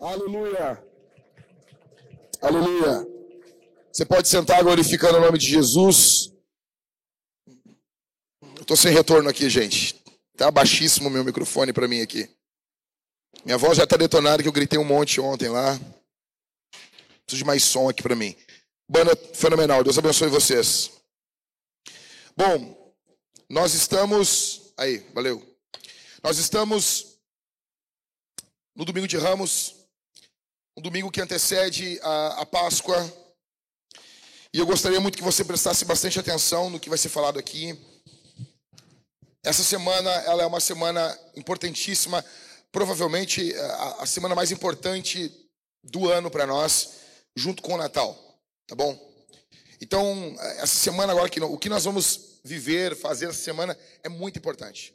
Aleluia. Aleluia. Você pode sentar glorificando o nome de Jesus. Tô sem retorno aqui, gente. Tá baixíssimo meu microfone para mim aqui. Minha voz já tá detonada que eu gritei um monte ontem lá. Preciso de mais som aqui para mim. Banda fenomenal. Deus abençoe vocês. Bom, nós estamos aí, valeu. Nós estamos no domingo de Ramos, domingo que antecede a, a Páscoa. E eu gostaria muito que você prestasse bastante atenção no que vai ser falado aqui. Essa semana, ela é uma semana importantíssima, provavelmente a, a semana mais importante do ano para nós, junto com o Natal, tá bom? Então, essa semana agora, o que nós vamos viver, fazer essa semana é muito importante.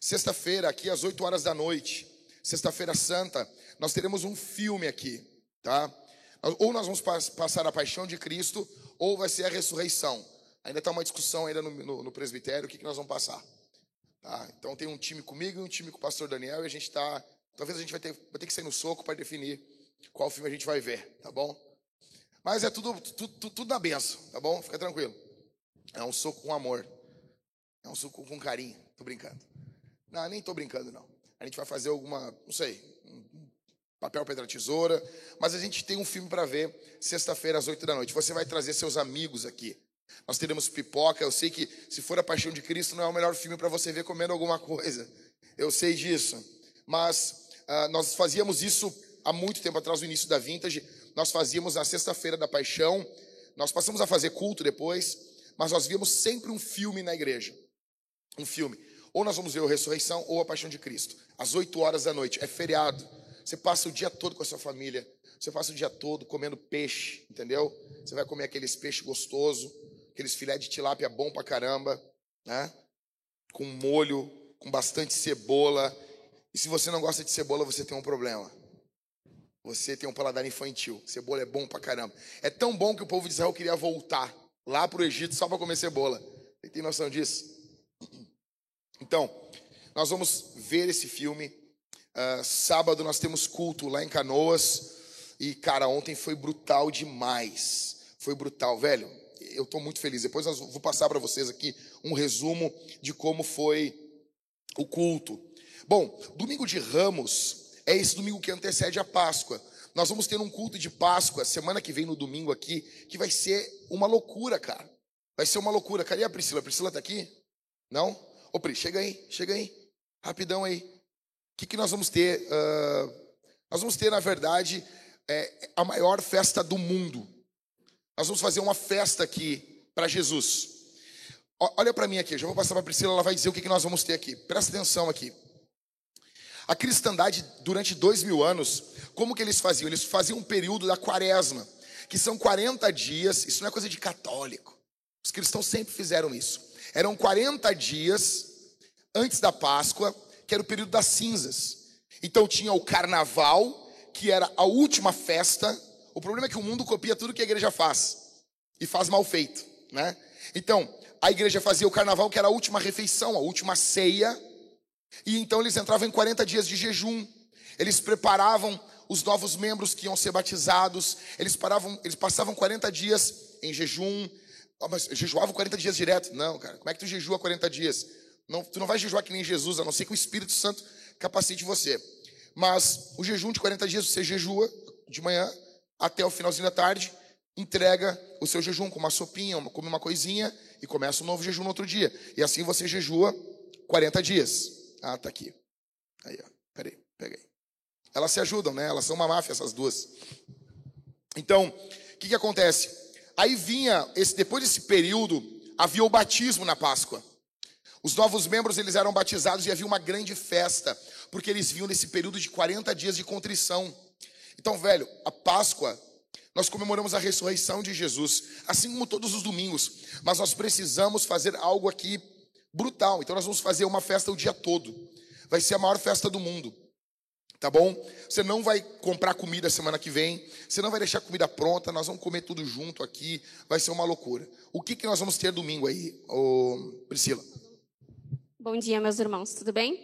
Sexta-feira, aqui às 8 horas da noite, sexta-feira santa, nós teremos um filme aqui, tá? Ou nós vamos passar a paixão de Cristo, ou vai ser a ressurreição. Ainda está uma discussão ainda no, no, no presbitério, o que, que nós vamos passar. Tá? Então tem um time comigo e um time com o pastor Daniel, e a gente está. Talvez a gente vai ter, vai ter que sair no soco para definir qual filme a gente vai ver, tá bom? Mas é tudo, tudo, tudo, tudo na benção, tá bom? Fica tranquilo. É um soco com amor. É um soco com carinho. Tô brincando. Não, nem tô brincando, não. A gente vai fazer alguma, não sei, papel, pedra, tesoura. Mas a gente tem um filme para ver sexta-feira às oito da noite. Você vai trazer seus amigos aqui. Nós teremos pipoca. Eu sei que se for a Paixão de Cristo não é o melhor filme para você ver comendo alguma coisa. Eu sei disso. Mas uh, nós fazíamos isso há muito tempo atrás, no início da Vintage. Nós fazíamos na sexta-feira da Paixão. Nós passamos a fazer culto depois. Mas nós víamos sempre um filme na igreja. Um filme. Ou nós vamos ver a ressurreição ou a paixão de Cristo. Às 8 horas da noite. É feriado. Você passa o dia todo com a sua família. Você passa o dia todo comendo peixe, entendeu? Você vai comer aqueles peixes gostoso, aqueles filé de tilápia bom pra caramba, né? Com molho, com bastante cebola. E se você não gosta de cebola, você tem um problema. Você tem um paladar infantil. Cebola é bom pra caramba. É tão bom que o povo de Israel queria voltar lá pro Egito só para comer cebola. Você tem noção disso? Então, nós vamos ver esse filme Uh, sábado nós temos culto lá em Canoas. E, cara, ontem foi brutal demais. Foi brutal, velho. Eu estou muito feliz. Depois eu vou passar para vocês aqui um resumo de como foi o culto. Bom, domingo de Ramos é esse domingo que antecede a Páscoa. Nós vamos ter um culto de Páscoa semana que vem no domingo aqui, que vai ser uma loucura, cara. Vai ser uma loucura. Cadê a Priscila? A Priscila tá aqui? Não? Ô, Pri, chega aí, chega aí. Rapidão aí que, que nós vamos ter? Uh, nós vamos ter, na verdade, é, a maior festa do mundo. Nós vamos fazer uma festa aqui para Jesus. Olha para mim aqui, já vou passar para a Priscila, ela vai dizer o que, que nós vamos ter aqui. Presta atenção aqui. A cristandade, durante dois mil anos, como que eles faziam? Eles faziam um período da quaresma, que são 40 dias, isso não é coisa de católico. Os cristãos sempre fizeram isso. Eram 40 dias antes da Páscoa, que era o período das cinzas. Então tinha o carnaval, que era a última festa. O problema é que o mundo copia tudo que a igreja faz e faz mal feito, né? Então, a igreja fazia o carnaval, que era a última refeição, a última ceia, e então eles entravam em 40 dias de jejum. Eles preparavam os novos membros que iam ser batizados, eles, paravam, eles passavam 40 dias em jejum. Oh, mas jejuavam 40 dias direto? Não, cara. Como é que tu jejua 40 dias? Não, tu não vai jejuar que nem Jesus, a não ser que o Espírito Santo capacite você. Mas o jejum de 40 dias, você jejua de manhã até o finalzinho da tarde, entrega o seu jejum com uma sopinha, come uma coisinha e começa um novo jejum no outro dia. E assim você jejua 40 dias. Ah, tá aqui. Aí, ó. Peraí, peguei. Elas se ajudam, né? Elas são uma máfia, essas duas. Então, o que, que acontece? Aí vinha, esse, depois desse período, havia o batismo na Páscoa. Os novos membros eles eram batizados e havia uma grande festa, porque eles vinham nesse período de 40 dias de contrição. Então, velho, a Páscoa, nós comemoramos a ressurreição de Jesus, assim como todos os domingos, mas nós precisamos fazer algo aqui brutal. Então, nós vamos fazer uma festa o dia todo. Vai ser a maior festa do mundo. Tá bom? Você não vai comprar comida semana que vem, você não vai deixar comida pronta, nós vamos comer tudo junto aqui, vai ser uma loucura. O que, que nós vamos ter domingo aí, ô Priscila? Bom dia, meus irmãos, tudo bem?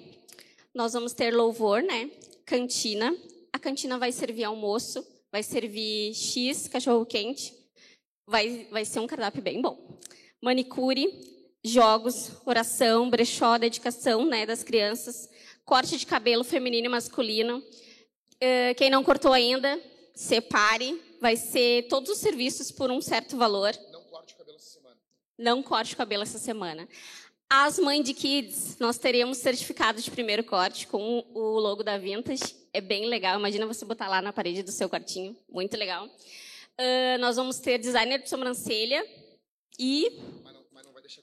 Nós vamos ter louvor, né? Cantina, a cantina vai servir almoço, vai servir X, cachorro quente, vai, vai ser um cardápio bem bom. Manicure, jogos, oração, brechó, dedicação né, das crianças, corte de cabelo feminino e masculino. Uh, quem não cortou ainda, separe. Vai ser todos os serviços por um certo valor. Não corte o cabelo essa semana. Não corte o cabelo essa semana. As mães de kids, nós teremos certificado de primeiro corte com o logo da Vintage. É bem legal. Imagina você botar lá na parede do seu quartinho. Muito legal. Uh, nós vamos ter designer de sobrancelha e. Mas não, vai deixar.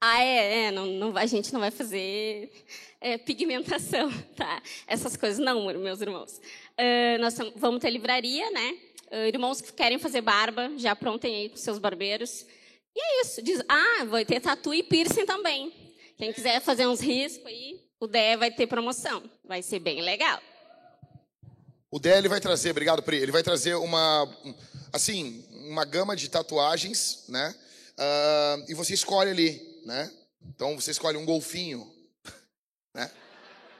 Ah, é, é não, não, a gente não vai fazer é, pigmentação, tá? Essas coisas não, meus irmãos. Uh, nós vamos ter livraria, né? Uh, irmãos que querem fazer barba, já aprontem aí com seus barbeiros. E é isso. Diz, ah, vai ter tatu e piercing também. Quem quiser fazer uns riscos aí, o DE vai ter promoção. Vai ser bem legal. O DE ele vai trazer, obrigado Pri, ele vai trazer uma, assim, uma gama de tatuagens, né? Uh, e você escolhe ali, né? Então você escolhe um golfinho, né?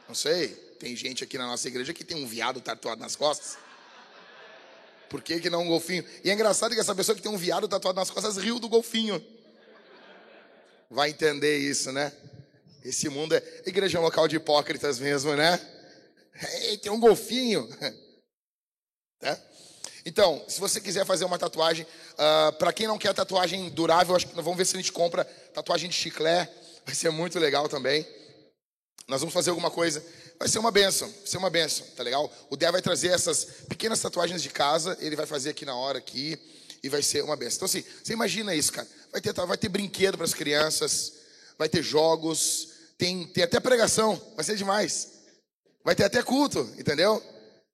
Não sei, tem gente aqui na nossa igreja que tem um viado tatuado nas costas. Por que, que não um golfinho? E é engraçado que essa pessoa que tem um viado tatuado nas costas riu do golfinho. Vai entender isso, né? Esse mundo é igreja é um local de hipócritas mesmo, né? Ei, tem um golfinho. Tá? Então, se você quiser fazer uma tatuagem, uh, ah, para quem não quer tatuagem durável, acho que vamos ver se a gente compra tatuagem de chiclete. Vai ser muito legal também. Nós vamos fazer alguma coisa. Vai ser uma benção, vai ser uma benção, tá legal? O Dé vai trazer essas pequenas tatuagens de casa, ele vai fazer aqui na hora aqui e vai ser uma benção. Então assim, você imagina isso, cara. Vai ter, vai ter brinquedo para as crianças, vai ter jogos, tem, tem até pregação, vai ser demais. Vai ter até culto, entendeu?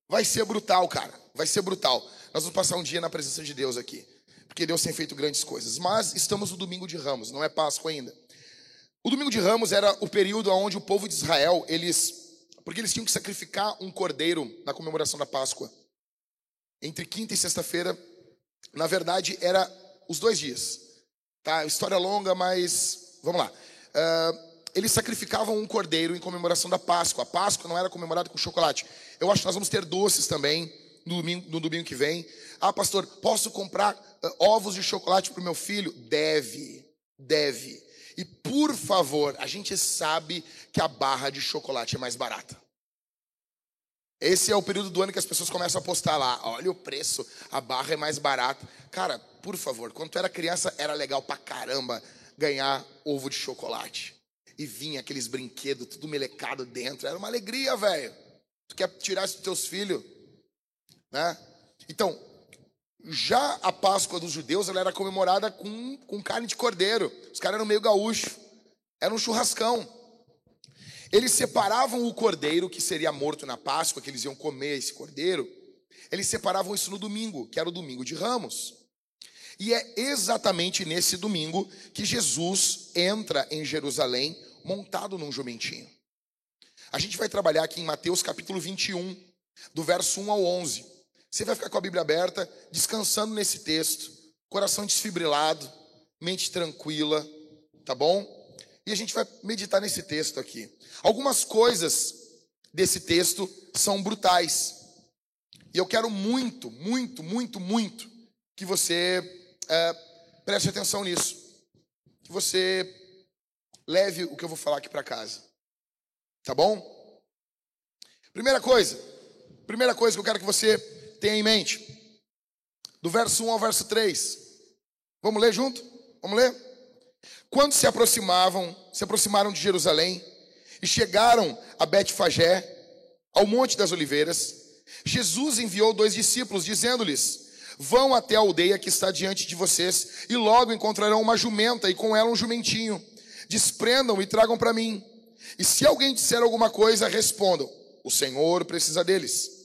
Vai ser brutal, cara. Vai ser brutal. Nós vamos passar um dia na presença de Deus aqui. Porque Deus tem feito grandes coisas. Mas estamos no domingo de Ramos, não é Páscoa ainda. O domingo de Ramos era o período onde o povo de Israel, eles, porque eles tinham que sacrificar um cordeiro na comemoração da Páscoa. Entre quinta e sexta-feira, na verdade, era os dois dias. Tá? História longa, mas vamos lá. Uh, eles sacrificavam um cordeiro em comemoração da Páscoa. A Páscoa não era comemorada com chocolate. Eu acho que nós vamos ter doces também no domingo, no domingo que vem. Ah, pastor, posso comprar uh, ovos de chocolate para o meu filho? Deve, deve. Por favor, a gente sabe que a barra de chocolate é mais barata. Esse é o período do ano que as pessoas começam a postar lá. Olha o preço, a barra é mais barata. Cara, por favor, quando tu era criança era legal pra caramba ganhar ovo de chocolate. E vinha aqueles brinquedos tudo melecado dentro. Era uma alegria, velho. Tu quer tirar isso dos teus filhos, né? Então, já a Páscoa dos judeus ela era comemorada com, com carne de cordeiro. Os caras eram meio gaúcho. Era um churrascão. Eles separavam o cordeiro que seria morto na Páscoa, que eles iam comer esse cordeiro. Eles separavam isso no domingo, que era o domingo de Ramos. E é exatamente nesse domingo que Jesus entra em Jerusalém montado num jumentinho. A gente vai trabalhar aqui em Mateus capítulo 21, do verso 1 ao 11. Você vai ficar com a Bíblia aberta, descansando nesse texto, coração desfibrilado, mente tranquila, tá bom? E a gente vai meditar nesse texto aqui. Algumas coisas desse texto são brutais. E eu quero muito, muito, muito, muito que você é, preste atenção nisso. Que você leve o que eu vou falar aqui para casa. Tá bom? Primeira coisa, primeira coisa que eu quero que você tenha em mente. Do verso 1 ao verso 3. Vamos ler junto? Vamos ler? Quando se aproximavam, se aproximaram de Jerusalém e chegaram a Betfagé, ao Monte das Oliveiras, Jesus enviou dois discípulos, dizendo-lhes: Vão até a aldeia que está diante de vocês, e logo encontrarão uma jumenta e com ela um jumentinho. Desprendam e tragam para mim. E se alguém disser alguma coisa, respondam: O Senhor precisa deles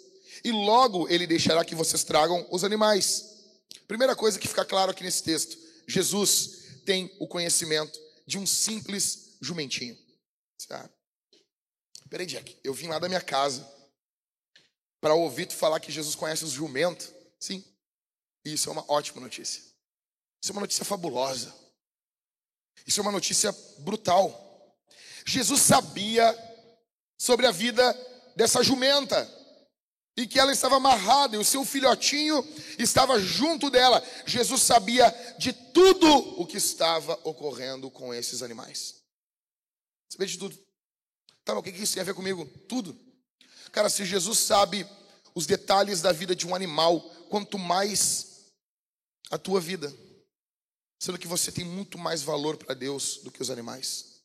e logo ele deixará que vocês tragam os animais. Primeira coisa que fica claro aqui nesse texto: Jesus tem o conhecimento de um simples jumentinho. Tá? Peraí, Jack, eu vim lá da minha casa para ouvir tu falar que Jesus conhece os jumentos. Sim, isso é uma ótima notícia. Isso é uma notícia fabulosa. Isso é uma notícia brutal. Jesus sabia sobre a vida dessa jumenta. E que ela estava amarrada e o seu filhotinho estava junto dela. Jesus sabia de tudo o que estava ocorrendo com esses animais. Sabia de tudo. Tá, mas o que isso tem a ver comigo? Tudo. Cara, se Jesus sabe os detalhes da vida de um animal, quanto mais a tua vida. Sendo que você tem muito mais valor para Deus do que os animais.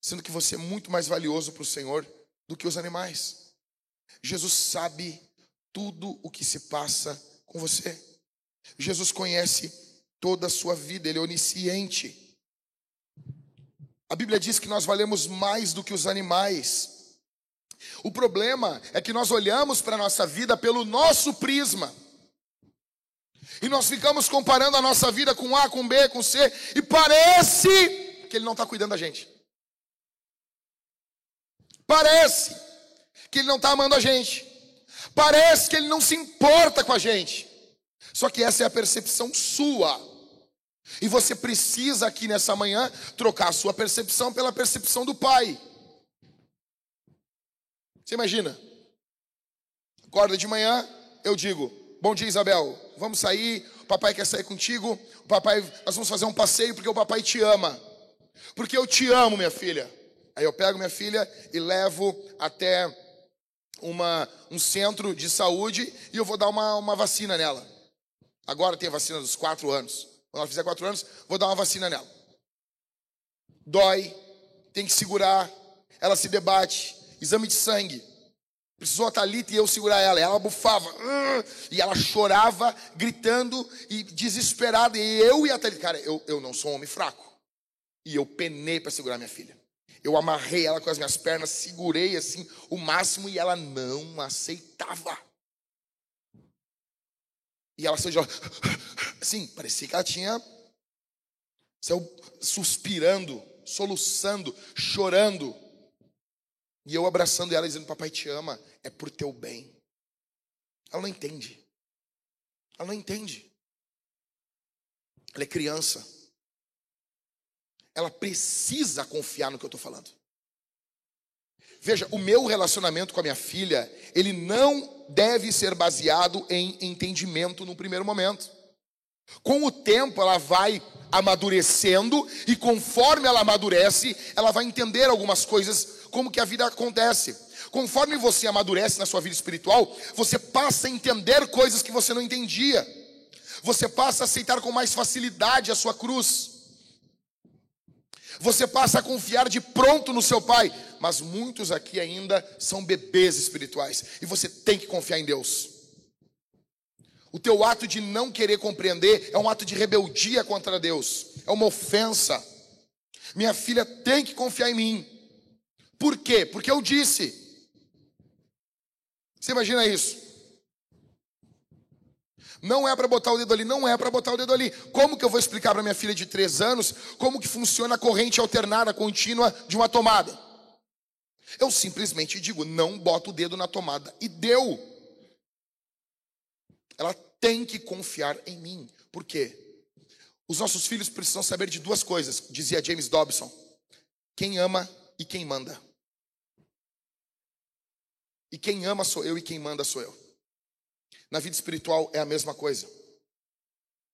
Sendo que você é muito mais valioso para o Senhor do que os animais. Jesus sabe tudo o que se passa com você. Jesus conhece toda a sua vida, ele é onisciente. A Bíblia diz que nós valemos mais do que os animais. O problema é que nós olhamos para a nossa vida pelo nosso prisma. E nós ficamos comparando a nossa vida com A, com B, com C, e parece que Ele não está cuidando da gente. Parece que Ele não está amando a gente. Parece que Ele não se importa com a gente. Só que essa é a percepção sua. E você precisa aqui nessa manhã trocar a sua percepção pela percepção do Pai. Você imagina? Acorda de manhã, eu digo: Bom dia, Isabel. Vamos sair. O papai quer sair contigo. O papai, nós vamos fazer um passeio porque o papai te ama. Porque eu te amo, minha filha. Aí eu pego minha filha e levo até uma, um centro de saúde e eu vou dar uma, uma vacina nela. Agora tem a vacina dos quatro anos. Quando ela fizer quatro anos, vou dar uma vacina nela. Dói, tem que segurar, ela se debate, exame de sangue. Precisou a Thalita e eu segurar ela. Ela bufava. E ela chorava, gritando e desesperada. E eu e a Thalita. Cara, eu, eu não sou um homem fraco. E eu penei para segurar minha filha. Eu amarrei ela com as minhas pernas, segurei assim o máximo e ela não aceitava. E ela saiu assim, parecia que ela tinha saiu suspirando, soluçando, chorando. E eu abraçando ela dizendo: "Papai te ama, é por teu bem". Ela não entende. Ela não entende. Ela é criança ela precisa confiar no que eu estou falando. Veja, o meu relacionamento com a minha filha, ele não deve ser baseado em entendimento no primeiro momento. Com o tempo, ela vai amadurecendo e conforme ela amadurece, ela vai entender algumas coisas, como que a vida acontece. Conforme você amadurece na sua vida espiritual, você passa a entender coisas que você não entendia. Você passa a aceitar com mais facilidade a sua cruz. Você passa a confiar de pronto no seu pai, mas muitos aqui ainda são bebês espirituais e você tem que confiar em Deus. O teu ato de não querer compreender é um ato de rebeldia contra Deus, é uma ofensa. Minha filha tem que confiar em mim. Por quê? Porque eu disse. Você imagina isso? Não é para botar o dedo ali, não é para botar o dedo ali. Como que eu vou explicar para minha filha de três anos como que funciona a corrente alternada contínua de uma tomada? Eu simplesmente digo, não bota o dedo na tomada e deu. Ela tem que confiar em mim. Por quê? Os nossos filhos precisam saber de duas coisas, dizia James Dobson: quem ama e quem manda. E quem ama sou eu e quem manda sou eu. Na vida espiritual é a mesma coisa.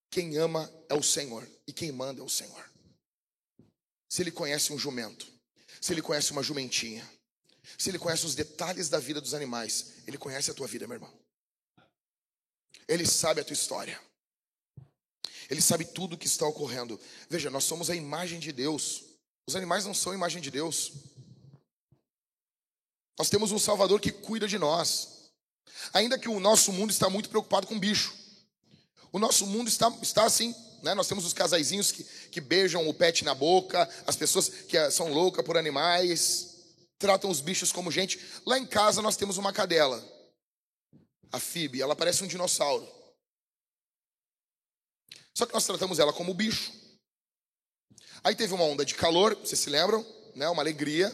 Quem ama é o Senhor e quem manda é o Senhor. Se ele conhece um jumento, se ele conhece uma jumentinha, se ele conhece os detalhes da vida dos animais, ele conhece a tua vida, meu irmão. Ele sabe a tua história. Ele sabe tudo o que está ocorrendo. Veja, nós somos a imagem de Deus. Os animais não são a imagem de Deus. Nós temos um Salvador que cuida de nós. Ainda que o nosso mundo está muito preocupado com bicho. O nosso mundo está, está assim, né? Nós temos os casaizinhos que, que beijam o pet na boca, as pessoas que eh, são loucas por animais, tratam os bichos como gente. Lá em casa nós temos uma cadela, a Phoebe, ela parece um dinossauro. Só que nós tratamos ela como bicho. Aí teve uma onda de calor, vocês se lembram? Né? Uma alegria,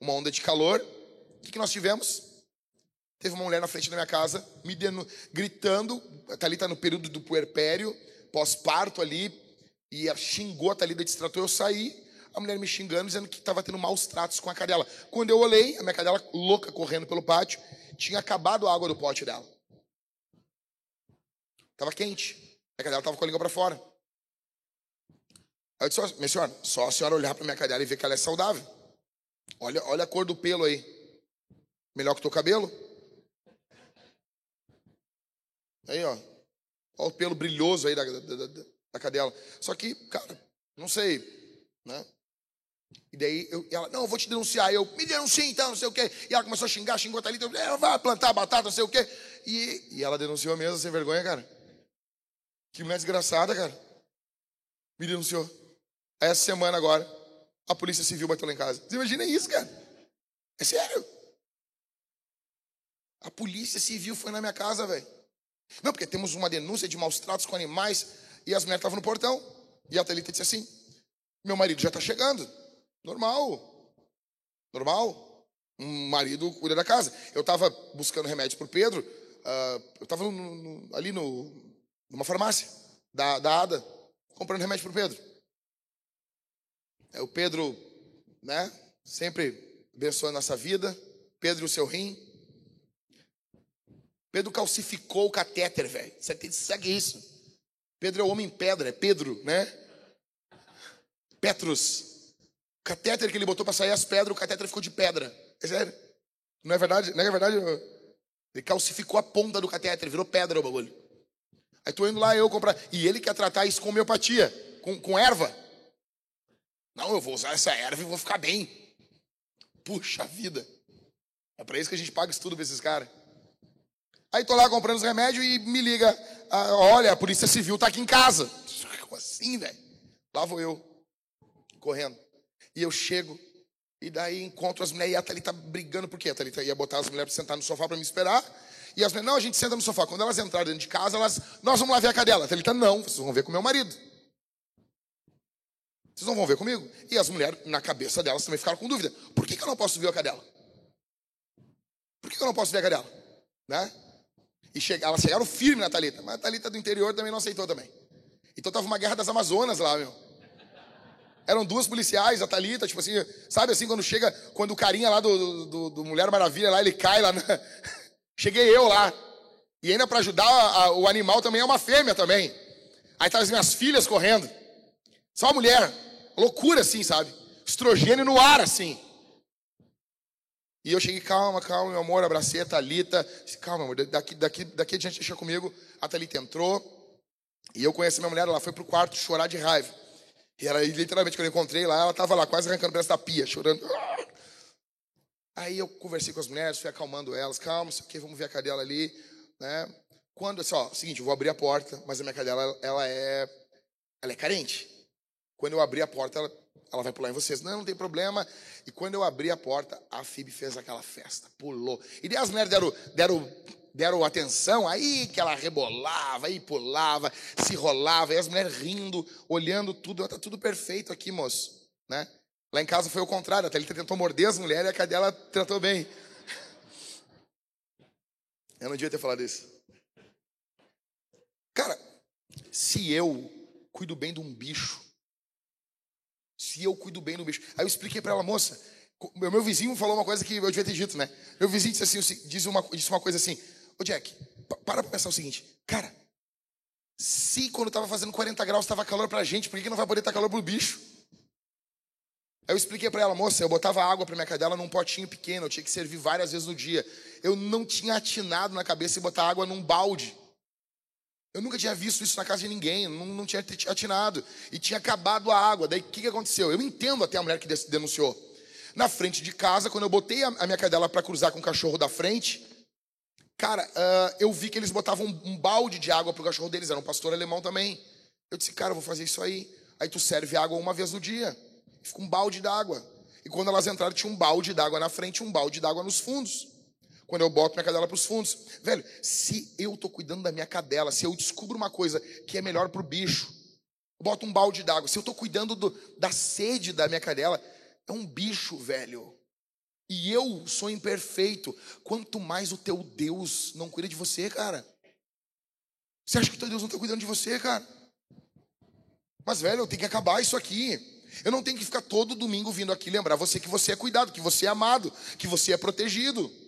uma onda de calor. O que, que nós tivemos? Teve uma mulher na frente da minha casa, me dando, gritando, a Thalita no período do puerpério, pós-parto ali, e ela xingou a Thalita, destratou, eu saí, a mulher me xingando, dizendo que estava tendo maus tratos com a cadela. Quando eu olhei, a minha cadela louca correndo pelo pátio, tinha acabado a água do pote dela. Tava quente. A cadela tava com a língua para fora. Aí eu disse, minha senhora, só a senhora olhar para minha cadela e ver que ela é saudável. Olha, olha a cor do pelo aí. Melhor que o teu cabelo. Aí, ó. Olha o pelo brilhoso aí da, da, da, da cadela. Só que, cara, não sei, né? E daí eu, ela, não, eu vou te denunciar. Eu, me denuncia então, não sei o quê. E ela começou a xingar, xingou a Thalita. Eu, vai plantar batata, não sei o quê. E, e ela denunciou mesmo, sem vergonha, cara. Que mulher desgraçada, cara. Me denunciou. Essa semana agora, a polícia civil bateu lá em casa. Você imagina isso, cara? É sério. A polícia civil foi na minha casa, velho. Não, porque temos uma denúncia de maus tratos com animais e as mulheres estavam no portão. E a Thalita disse assim: Meu marido já está chegando. Normal. Normal. Um marido cuida da casa. Eu estava buscando remédio para o Pedro. Uh, eu estava ali no, numa farmácia da, da Ada, comprando remédio para o Pedro. É, o Pedro, né? Sempre abençoando nossa vida. Pedro e o seu rim. Pedro calcificou o catéter, velho. Você tem que isso. Pedro é o homem pedra, é Pedro, né? Petrus. O catéter que ele botou para sair as pedras, o catéter ficou de pedra. É sério. Não é verdade? Não é verdade? Ele calcificou a ponta do catéter, virou pedra o bagulho. Aí tô indo lá eu comprar. E ele quer tratar isso com homeopatia, com, com erva. Não, eu vou usar essa erva e vou ficar bem. Puxa vida. É para isso que a gente paga estudo para esses caras. Aí tô lá comprando os remédios e me liga. Ah, olha, a polícia civil tá aqui em casa. Como assim, velho? Lá vou eu, correndo. E eu chego, e daí encontro as mulheres, e a Thalita brigando, porque a Thalita ia botar as mulheres para sentar no sofá para me esperar. E as mulheres, não, a gente senta no sofá. Quando elas entraram dentro de casa, elas, nós vamos lá ver a cadela. A Thalita, não, vocês vão ver com meu marido. Vocês não vão ver comigo? E as mulheres, na cabeça delas, também ficaram com dúvida. Por que, que eu não posso ver a cadela? Por que, que eu não posso ver a cadela? Né? E che elas chegaram firme na Thalita. Mas a Thalita do interior também não aceitou também. Então tava uma guerra das Amazonas lá, meu. Eram duas policiais, a Thalita, tipo assim, sabe assim, quando chega, quando o carinha lá do, do, do Mulher Maravilha lá, ele cai lá na... Cheguei eu lá. E ainda para ajudar a, o animal também é uma fêmea também. Aí tá as minhas filhas correndo. Só mulher. Loucura assim, sabe? Estrogênio no ar, assim. E eu cheguei, calma, calma, meu amor, abracei a Thalita. Disse, calma, amor, daqui, daqui, daqui adiante deixa comigo. A Thalita entrou. E eu conheci minha mulher, ela foi pro quarto chorar de raiva. E ela, literalmente, quando eu encontrei lá, ela tava lá, quase arrancando o braço da pia, chorando. Aí eu conversei com as mulheres, fui acalmando elas, calma, isso aqui, vamos ver a cadela ali, né? Quando, assim, ó, seguinte, eu vou abrir a porta, mas a minha cadela, ela é, ela é carente. Quando eu abrir a porta, ela, ela vai pular em vocês. Não, não tem problema. E quando eu abri a porta, a Fib fez aquela festa, pulou. E as mulheres deram, deram, deram atenção, aí que ela rebolava, aí pulava, se rolava, e as mulheres rindo, olhando tudo, tá tudo perfeito aqui, moço, né? Lá em casa foi o contrário, a Thalita tentou morder as mulheres e a cadela tratou bem. Eu não devia ter falado isso. Cara, se eu cuido bem de um bicho, se eu cuido bem do bicho. Aí eu expliquei para ela, moça, meu, meu vizinho falou uma coisa que eu devia ter dito, né? Meu vizinho disse assim, disse uma, disse uma coisa assim, ô Jack, para pra pensar o seguinte, cara, se quando tava fazendo 40 graus tava calor pra gente, por que, que não vai poder estar tá calor pro bicho? Aí eu expliquei para ela, moça, eu botava água para minha cadela num potinho pequeno, eu tinha que servir várias vezes no dia. Eu não tinha atinado na cabeça e botar água num balde. Eu nunca tinha visto isso na casa de ninguém, não, não tinha atinado. E tinha acabado a água. Daí o que, que aconteceu? Eu entendo até a mulher que denunciou. Na frente de casa, quando eu botei a, minha cadela para cruzar com o cachorro da frente, cara, uh, eu vi que eles botavam um, um balde de água pro cachorro deles, era um pastor alemão também. Eu disse, cara, eu vou fazer isso aí. Aí tu serve água uma vez no dia fica um balde d'água. E quando elas entraram, tinha um balde d'água na frente e um balde d'água nos fundos. Quando eu boto minha cadela para os fundos. Velho, se eu estou cuidando da minha cadela, se eu descubro uma coisa que é melhor para o bicho, eu boto um balde d'água. Se eu estou cuidando do, da sede da minha cadela, é um bicho, velho. E eu sou imperfeito. Quanto mais o teu Deus não cuida de você, cara. Você acha que teu Deus não está cuidando de você, cara? Mas, velho, eu tenho que acabar isso aqui. Eu não tenho que ficar todo domingo vindo aqui lembrar você que você é cuidado, que você é amado, que você é protegido.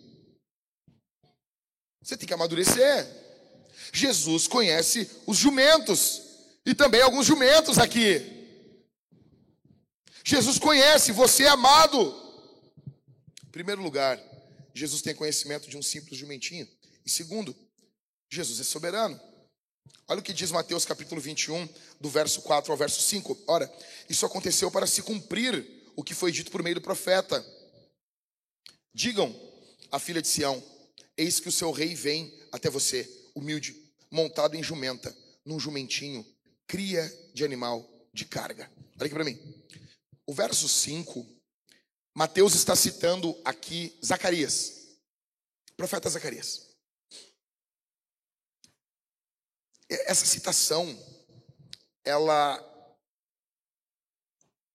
Você tem que amadurecer. Jesus conhece os jumentos e também alguns jumentos aqui. Jesus conhece, você é amado. Em primeiro lugar, Jesus tem conhecimento de um simples jumentinho. E segundo, Jesus é soberano. Olha o que diz Mateus capítulo 21, do verso 4 ao verso 5. Ora, isso aconteceu para se cumprir o que foi dito por meio do profeta. Digam à filha de Sião: Eis que o seu rei vem até você, humilde, montado em jumenta, num jumentinho, cria de animal de carga. Olha aqui para mim. O verso 5, Mateus está citando aqui Zacarias, profeta Zacarias. Essa citação, ela,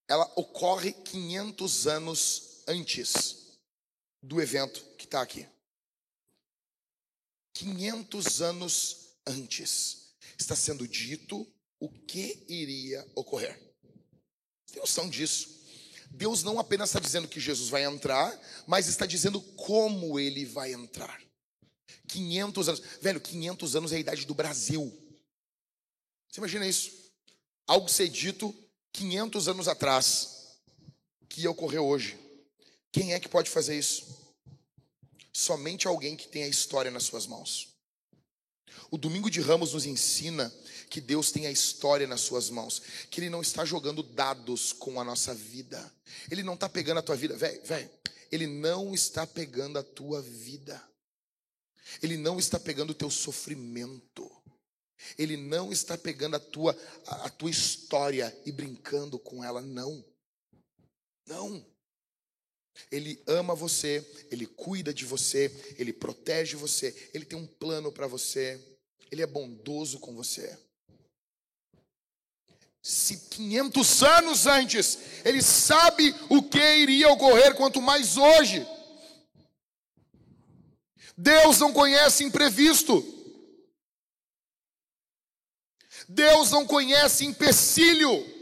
ela ocorre 500 anos antes do evento que está aqui. 500 anos antes está sendo dito o que iria ocorrer. Tem noção disso? Deus não apenas está dizendo que Jesus vai entrar, mas está dizendo como ele vai entrar. 500 anos. Velho, 500 anos é a idade do Brasil. Você imagina isso? Algo ser dito 500 anos atrás, que ocorrer hoje. Quem é que pode fazer isso? Somente alguém que tem a história nas suas mãos. O domingo de Ramos nos ensina que Deus tem a história nas suas mãos, que Ele não está jogando dados com a nossa vida. Ele não está pegando a tua vida, velho, velho. Ele não está pegando a tua vida. Ele não está pegando o teu sofrimento. Ele não está pegando a tua, a, a tua história e brincando com ela, não. Não. Ele ama você, ele cuida de você, ele protege você, ele tem um plano para você, ele é bondoso com você. Se 500 anos antes ele sabe o que iria ocorrer, quanto mais hoje. Deus não conhece imprevisto. Deus não conhece empecilho.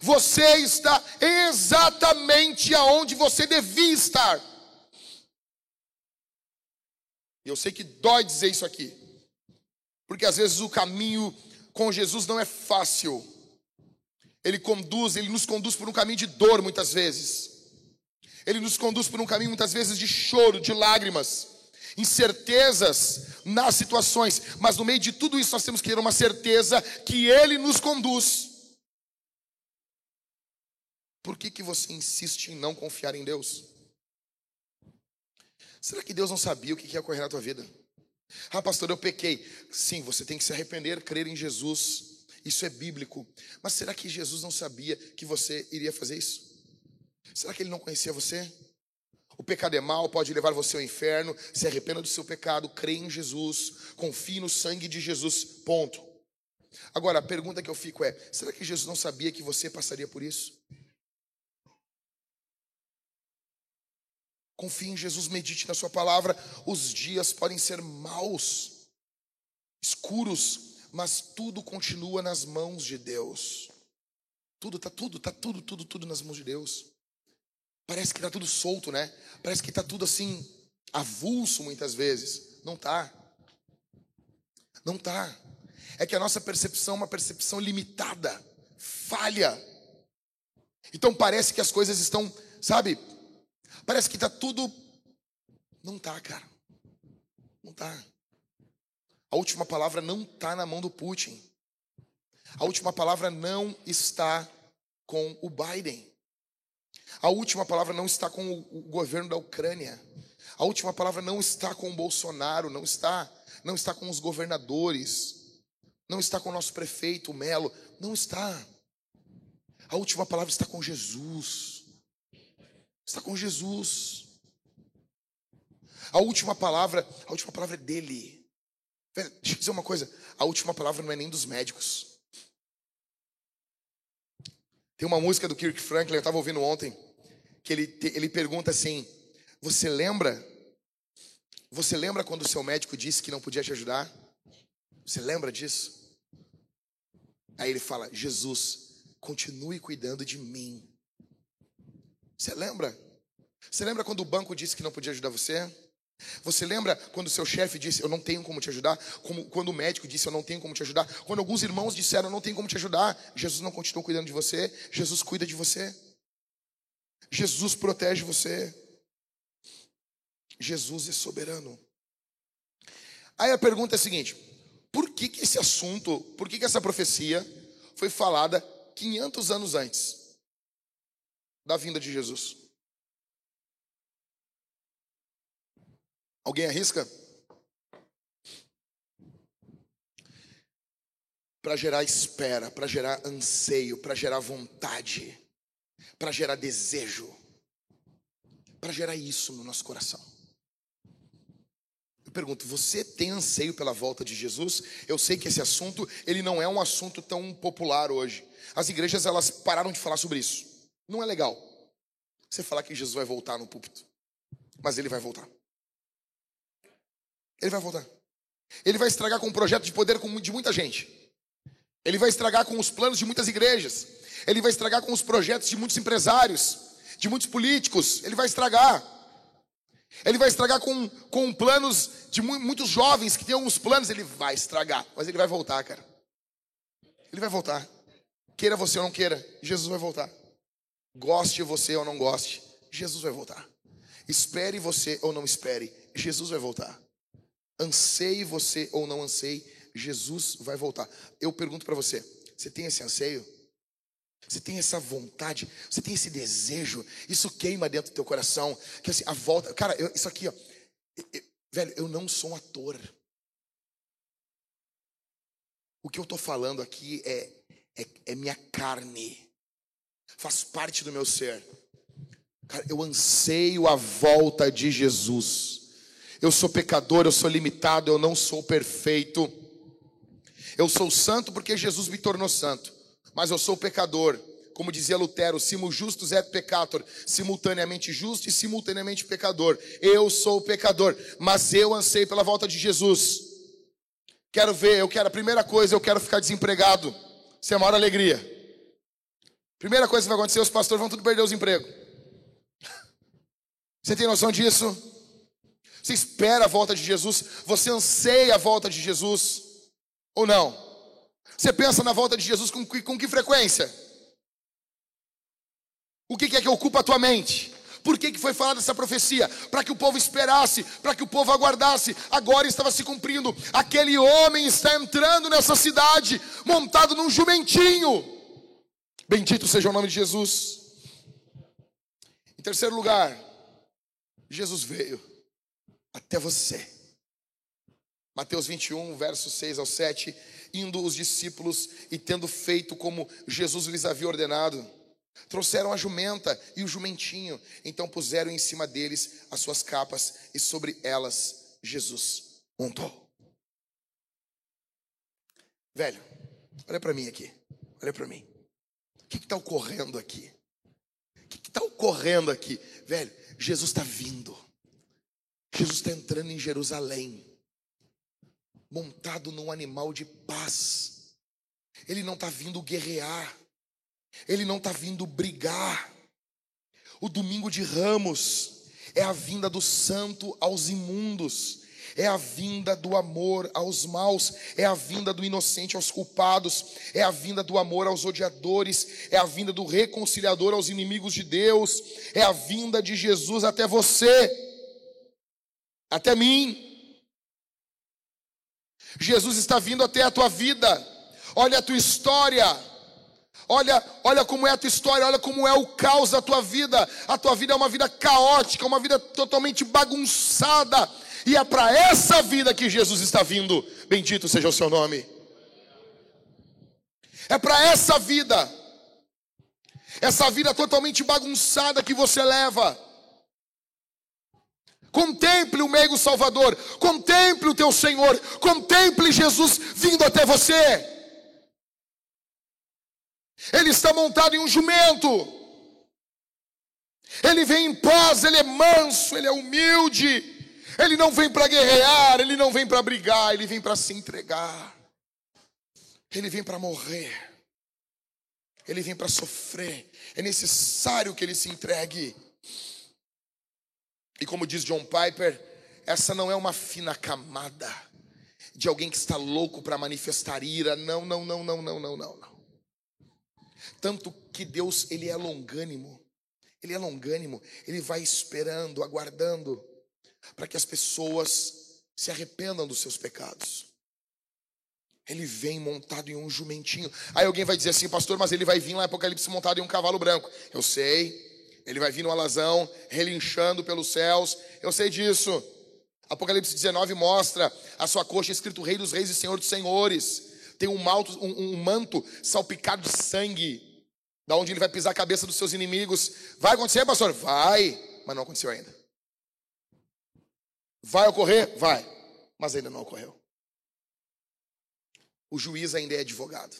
Você está exatamente aonde você devia estar. Eu sei que dói dizer isso aqui, porque às vezes o caminho com Jesus não é fácil. Ele conduz, ele nos conduz por um caminho de dor muitas vezes. Ele nos conduz por um caminho muitas vezes de choro, de lágrimas, incertezas nas situações, mas no meio de tudo isso nós temos que ter uma certeza que ele nos conduz. Por que, que você insiste em não confiar em Deus? Será que Deus não sabia o que ia ocorrer na tua vida? Ah, pastor, eu pequei. Sim, você tem que se arrepender, crer em Jesus. Isso é bíblico. Mas será que Jesus não sabia que você iria fazer isso? Será que ele não conhecia você? O pecado é mal, pode levar você ao inferno. Se arrependa do seu pecado, crê em Jesus, confie no sangue de Jesus. Ponto. Agora, a pergunta que eu fico é: será que Jesus não sabia que você passaria por isso? Confie em Jesus, medite na Sua palavra. Os dias podem ser maus, escuros, mas tudo continua nas mãos de Deus. Tudo, tá tudo, tá tudo, tudo, tudo nas mãos de Deus. Parece que está tudo solto, né? Parece que está tudo assim, avulso muitas vezes. Não está. Não está. É que a nossa percepção é uma percepção limitada, falha. Então parece que as coisas estão, sabe? Parece que está tudo. Não está, cara. Não está. A última palavra não está na mão do Putin. A última palavra não está com o Biden. A última palavra não está com o governo da Ucrânia. A última palavra não está com o Bolsonaro, não está, não está com os governadores, não está com o nosso prefeito, o Melo, não está. A última palavra está com Jesus. Está com Jesus. A última palavra, a última palavra é dele. Deixa eu dizer uma coisa, a última palavra não é nem dos médicos. Tem uma música do Kirk Franklin, eu estava ouvindo ontem, que ele, ele pergunta assim: Você lembra? Você lembra quando o seu médico disse que não podia te ajudar? Você lembra disso? Aí ele fala: Jesus, continue cuidando de mim. Você lembra? Você lembra quando o banco disse que não podia ajudar você? Você lembra quando seu chefe disse, eu não tenho como te ajudar? Como, quando o médico disse, eu não tenho como te ajudar? Quando alguns irmãos disseram, eu não tenho como te ajudar? Jesus não continuou cuidando de você? Jesus cuida de você? Jesus protege você? Jesus é soberano. Aí a pergunta é a seguinte: por que, que esse assunto, por que, que essa profecia foi falada 500 anos antes da vinda de Jesus? Alguém arrisca? Para gerar espera, para gerar anseio, para gerar vontade, para gerar desejo, para gerar isso no nosso coração. Eu pergunto, você tem anseio pela volta de Jesus? Eu sei que esse assunto, ele não é um assunto tão popular hoje. As igrejas, elas pararam de falar sobre isso. Não é legal você falar que Jesus vai voltar no púlpito. Mas ele vai voltar. Ele vai voltar. Ele vai estragar com um projeto de poder de muita gente. Ele vai estragar com os planos de muitas igrejas. Ele vai estragar com os projetos de muitos empresários, de muitos políticos. Ele vai estragar. Ele vai estragar com, com planos de muitos jovens que têm alguns planos. Ele vai estragar. Mas ele vai voltar, cara. Ele vai voltar. Queira você ou não queira, Jesus vai voltar. Goste você ou não goste, Jesus vai voltar. Espere você ou não espere, Jesus vai voltar anseie você ou não anseie, Jesus vai voltar. Eu pergunto para você: você tem esse anseio? Você tem essa vontade? Você tem esse desejo? Isso queima dentro do teu coração? Que assim, a volta. Cara, eu, isso aqui, ó. Velho, eu não sou um ator. O que eu tô falando aqui é, é, é minha carne. Faz parte do meu ser. Cara, eu anseio a volta de Jesus. Eu sou pecador, eu sou limitado, eu não sou perfeito. Eu sou santo porque Jesus me tornou santo, mas eu sou pecador. Como dizia Lutero, simul justus et peccator, simultaneamente justo e simultaneamente pecador. Eu sou pecador, mas eu anseio pela volta de Jesus. Quero ver, eu quero, a primeira coisa, eu quero ficar desempregado. Isso é a maior alegria. Primeira coisa que vai acontecer, os pastores vão tudo perder os empregos. Você tem noção disso? Você espera a volta de Jesus? Você anseia a volta de Jesus? Ou não? Você pensa na volta de Jesus com que, com que frequência? O que, é que ocupa a tua mente? Por que, que foi falada essa profecia? Para que o povo esperasse, para que o povo aguardasse. Agora estava se cumprindo. Aquele homem está entrando nessa cidade, montado num jumentinho. Bendito seja o nome de Jesus. Em terceiro lugar, Jesus veio até você. Mateus 21, versos 6 ao 7. Indo os discípulos e tendo feito como Jesus lhes havia ordenado, trouxeram a jumenta e o jumentinho. Então puseram em cima deles as suas capas e sobre elas Jesus montou. Velho, olha para mim aqui. Olha para mim. O que está ocorrendo aqui? O que está ocorrendo aqui? Velho, Jesus está vindo. Jesus está entrando em Jerusalém, montado num animal de paz. Ele não está vindo guerrear, ele não está vindo brigar. O domingo de ramos é a vinda do santo aos imundos, é a vinda do amor aos maus, é a vinda do inocente aos culpados, é a vinda do amor aos odiadores, é a vinda do reconciliador aos inimigos de Deus, é a vinda de Jesus até você até mim. Jesus está vindo até a tua vida. Olha a tua história. Olha, olha como é a tua história, olha como é o caos da tua vida. A tua vida é uma vida caótica, uma vida totalmente bagunçada. E é para essa vida que Jesus está vindo. Bendito seja o seu nome. É para essa vida. Essa vida totalmente bagunçada que você leva. Contemple o meigo Salvador, contemple o teu Senhor, contemple Jesus vindo até você. Ele está montado em um jumento. Ele vem em paz, ele é manso, ele é humilde. Ele não vem para guerrear, ele não vem para brigar, ele vem para se entregar. Ele vem para morrer. Ele vem para sofrer. É necessário que ele se entregue. E como diz John Piper, essa não é uma fina camada de alguém que está louco para manifestar ira. Não, não, não, não, não, não, não, não. Tanto que Deus, ele é longânimo. Ele é longânimo, ele vai esperando, aguardando para que as pessoas se arrependam dos seus pecados. Ele vem montado em um jumentinho. Aí alguém vai dizer assim, pastor, mas ele vai vir lá em Apocalipse montado em um cavalo branco. Eu sei. Ele vai vir no alazão, relinchando pelos céus. Eu sei disso. Apocalipse 19 mostra a sua coxa escrito Rei dos Reis e Senhor dos Senhores. Tem um, malto, um, um manto salpicado de sangue, da onde ele vai pisar a cabeça dos seus inimigos. Vai acontecer, pastor? Vai, mas não aconteceu ainda. Vai ocorrer? Vai, mas ainda não ocorreu. O juiz ainda é advogado.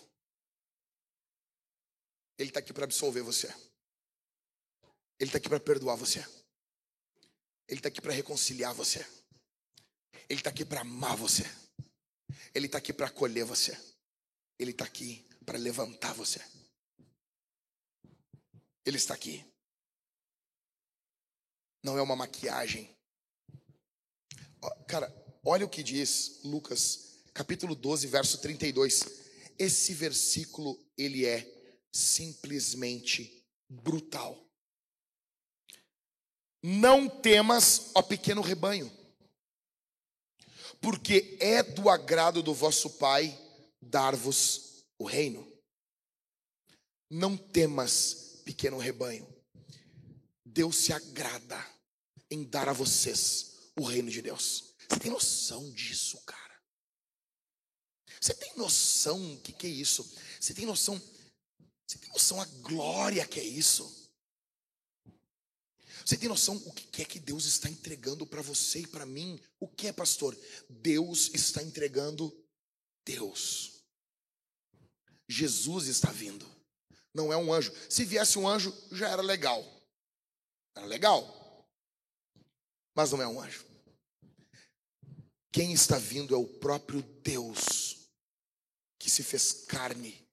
Ele está aqui para absolver você. Ele está aqui para perdoar você. Ele está aqui para reconciliar você. Ele está aqui para amar você. Ele está aqui para acolher você. Ele está aqui para levantar você. Ele está aqui. Não é uma maquiagem. Cara, olha o que diz Lucas, capítulo 12, verso 32. Esse versículo, ele é simplesmente brutal. Não temas, ó pequeno rebanho porque é do agrado do vosso Pai dar-vos o reino. Não temas, pequeno rebanho. Deus se agrada em dar a vocês o reino de Deus. Você tem noção disso, cara? Você tem noção do que, que é isso? Você tem noção? Você tem noção a glória que é isso? Você tem noção o que é que Deus está entregando para você e para mim? O que é, pastor? Deus está entregando Deus. Jesus está vindo. Não é um anjo. Se viesse um anjo, já era legal. Era legal. Mas não é um anjo. Quem está vindo é o próprio Deus que se fez carne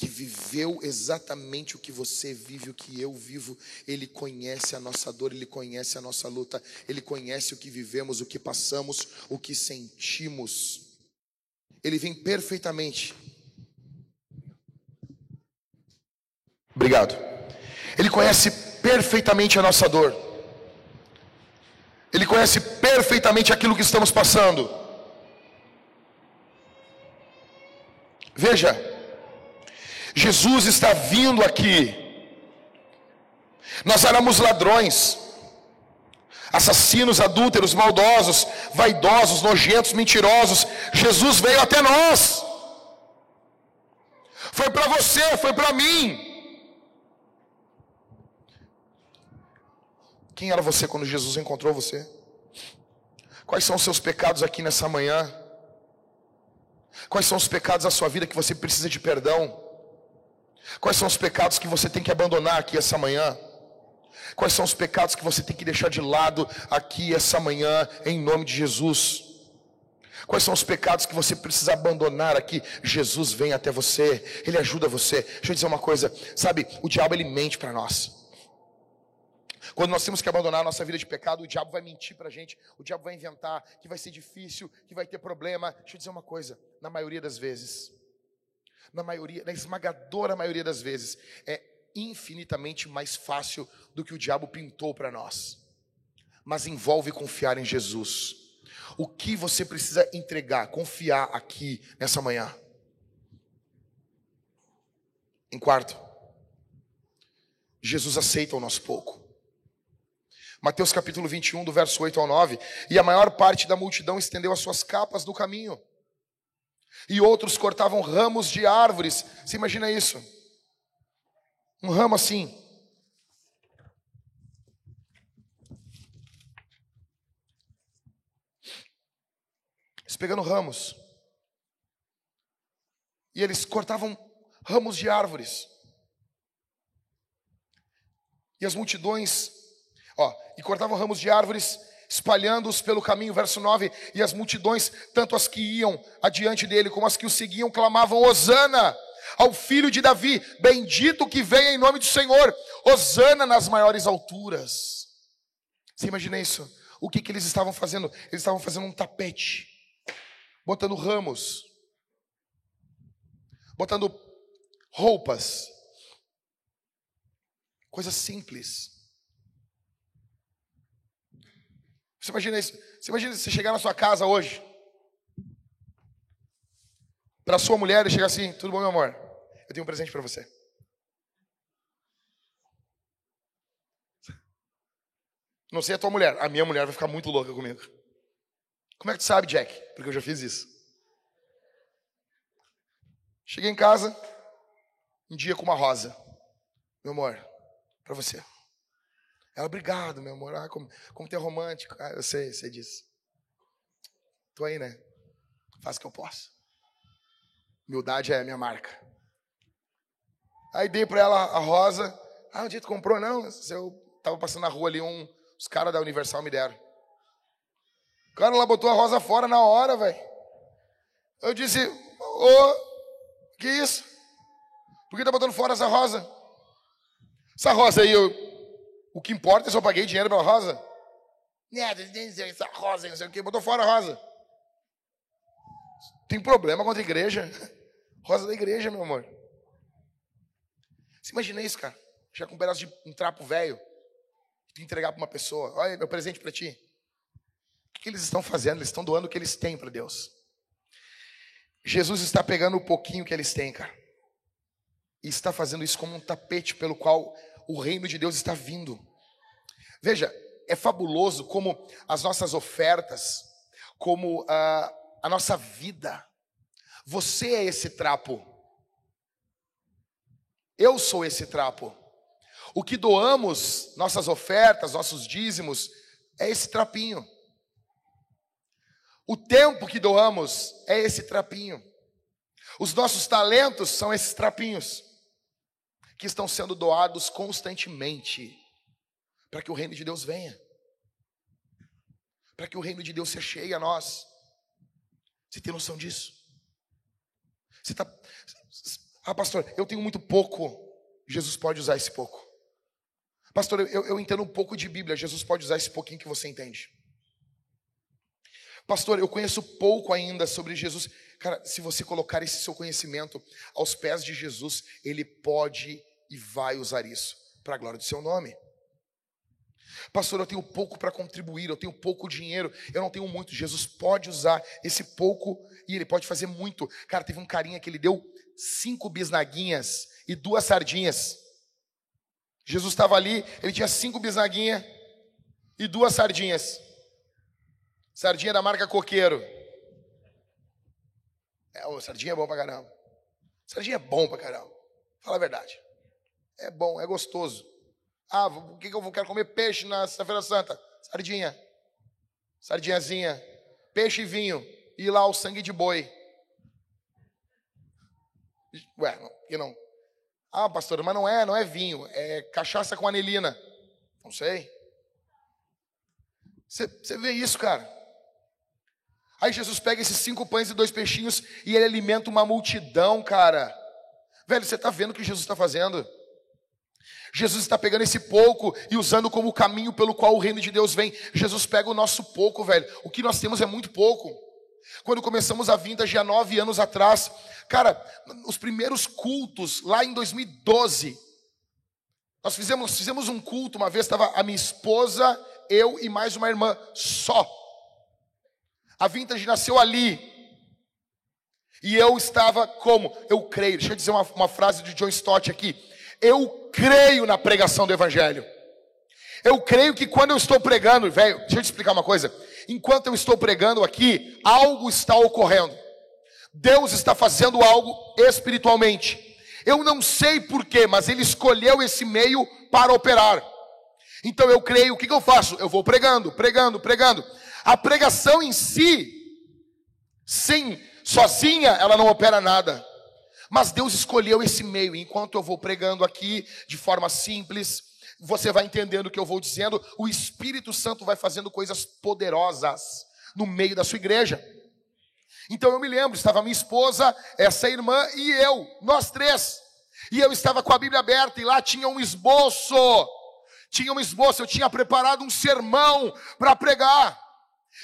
que viveu exatamente o que você vive, o que eu vivo. Ele conhece a nossa dor, ele conhece a nossa luta, ele conhece o que vivemos, o que passamos, o que sentimos. Ele vem perfeitamente. Obrigado. Ele conhece perfeitamente a nossa dor. Ele conhece perfeitamente aquilo que estamos passando. Veja, Jesus está vindo aqui. Nós éramos ladrões, assassinos, adúlteros, maldosos, vaidosos, nojentos, mentirosos. Jesus veio até nós. Foi para você, foi para mim. Quem era você quando Jesus encontrou você? Quais são os seus pecados aqui nessa manhã? Quais são os pecados da sua vida que você precisa de perdão? Quais são os pecados que você tem que abandonar aqui essa manhã? Quais são os pecados que você tem que deixar de lado aqui essa manhã, em nome de Jesus? Quais são os pecados que você precisa abandonar aqui? Jesus vem até você, ele ajuda você. Deixa eu dizer uma coisa, sabe, o diabo ele mente para nós. Quando nós temos que abandonar a nossa vida de pecado, o diabo vai mentir para a gente, o diabo vai inventar que vai ser difícil, que vai ter problema. Deixa eu dizer uma coisa, na maioria das vezes, na maioria, na esmagadora maioria das vezes, é infinitamente mais fácil do que o diabo pintou para nós. Mas envolve confiar em Jesus. O que você precisa entregar, confiar aqui nessa manhã? Em quarto, Jesus aceita o nosso pouco. Mateus capítulo 21, do verso 8 ao 9. E a maior parte da multidão estendeu as suas capas no caminho e outros cortavam ramos de árvores. Você imagina isso? Um ramo assim. Eles pegando ramos. E eles cortavam ramos de árvores. E as multidões, ó, e cortavam ramos de árvores espalhando-os pelo caminho, verso 9, e as multidões, tanto as que iam adiante dele como as que o seguiam, clamavam: Hosana ao filho de Davi, bendito que venha em nome do Senhor, Hosana nas maiores alturas. Você imagina isso? O que, que eles estavam fazendo? Eles estavam fazendo um tapete, botando ramos, botando roupas, coisas simples. Você imagina isso? Você imagina você chegar na sua casa hoje, para sua mulher e chegar assim: tudo bom, meu amor? Eu tenho um presente para você. Não sei a tua mulher, a minha mulher vai ficar muito louca comigo. Como é que tu sabe, Jack? Porque eu já fiz isso. Cheguei em casa, um dia com uma rosa. Meu amor, para você. Ela, obrigado, meu amor. Ah, como, como tem romântico. Ah, eu sei, sei disso. Tô aí, né? Faz o que eu posso. Humildade é a minha marca. Aí dei para ela a rosa. Ah, onde tu comprou? Não, eu tava passando na rua ali, um, os caras da Universal me deram. O cara lá botou a rosa fora na hora, velho. Eu disse, ô, que isso? Por que tá botando fora essa rosa? Essa rosa aí, eu, o que importa é se eu paguei dinheiro pela rosa. Nada, essa rosa, não sei o que, botou fora a rosa. Tem problema contra a igreja. Rosa da igreja, meu amor. Você imagina isso, cara? Já com um pedaço de um trapo velho, entregar para uma pessoa. Olha, meu presente para ti. O que eles estão fazendo? Eles estão doando o que eles têm para Deus. Jesus está pegando o pouquinho que eles têm, cara. E está fazendo isso como um tapete pelo qual o reino de Deus está vindo. Veja, é fabuloso como as nossas ofertas, como a, a nossa vida, você é esse trapo. Eu sou esse trapo. O que doamos, nossas ofertas, nossos dízimos, é esse trapinho. O tempo que doamos é esse trapinho. Os nossos talentos são esses trapinhos que estão sendo doados constantemente para que o reino de Deus venha, para que o reino de Deus se cheie a nós. Você tem noção disso? Você está. Ah, pastor, eu tenho muito pouco. Jesus pode usar esse pouco. Pastor, eu, eu entendo um pouco de Bíblia. Jesus pode usar esse pouquinho que você entende. Pastor, eu conheço pouco ainda sobre Jesus. Cara, se você colocar esse seu conhecimento aos pés de Jesus, ele pode e vai usar isso para a glória do seu nome. Pastor, eu tenho pouco para contribuir, eu tenho pouco dinheiro, eu não tenho muito. Jesus pode usar esse pouco e ele pode fazer muito. Cara, teve um carinha que ele deu cinco bisnaguinhas e duas sardinhas. Jesus estava ali, ele tinha cinco bisnaguinhas e duas sardinhas. Sardinha da marca Coqueiro. É, o sardinha é bom pra caramba. Sardinha é bom pra caramba. Fala a verdade. É bom, é gostoso. Ah, o que, que eu quero comer peixe na Sexta-feira Santa? Sardinha. Sardinhazinha. Peixe e vinho. E lá o sangue de boi. Ué, não, e não? Ah, pastor, mas não é, não é vinho, é cachaça com anelina. Não sei. Você vê isso, cara? Aí Jesus pega esses cinco pães e dois peixinhos e ele alimenta uma multidão, cara. Velho, você está vendo o que Jesus está fazendo? Jesus está pegando esse pouco e usando como caminho pelo qual o reino de Deus vem. Jesus pega o nosso pouco, velho. O que nós temos é muito pouco. Quando começamos a vinda já nove anos atrás, cara, os primeiros cultos lá em 2012, nós fizemos, fizemos um culto uma vez, estava a minha esposa, eu e mais uma irmã só. A Vintage nasceu ali. E eu estava como? Eu creio. Deixa eu dizer uma, uma frase de John Stott aqui. Eu creio na pregação do Evangelho. Eu creio que quando eu estou pregando, velho, deixa eu te explicar uma coisa. Enquanto eu estou pregando aqui, algo está ocorrendo. Deus está fazendo algo espiritualmente. Eu não sei porquê, mas Ele escolheu esse meio para operar. Então eu creio, o que, que eu faço? Eu vou pregando, pregando, pregando. A pregação em si, sim, sozinha, ela não opera nada. Mas Deus escolheu esse meio. Enquanto eu vou pregando aqui de forma simples, você vai entendendo o que eu vou dizendo, o Espírito Santo vai fazendo coisas poderosas no meio da sua igreja. Então eu me lembro, estava minha esposa, essa irmã e eu, nós três. E eu estava com a Bíblia aberta e lá tinha um esboço tinha uma esboço, eu tinha preparado um sermão para pregar.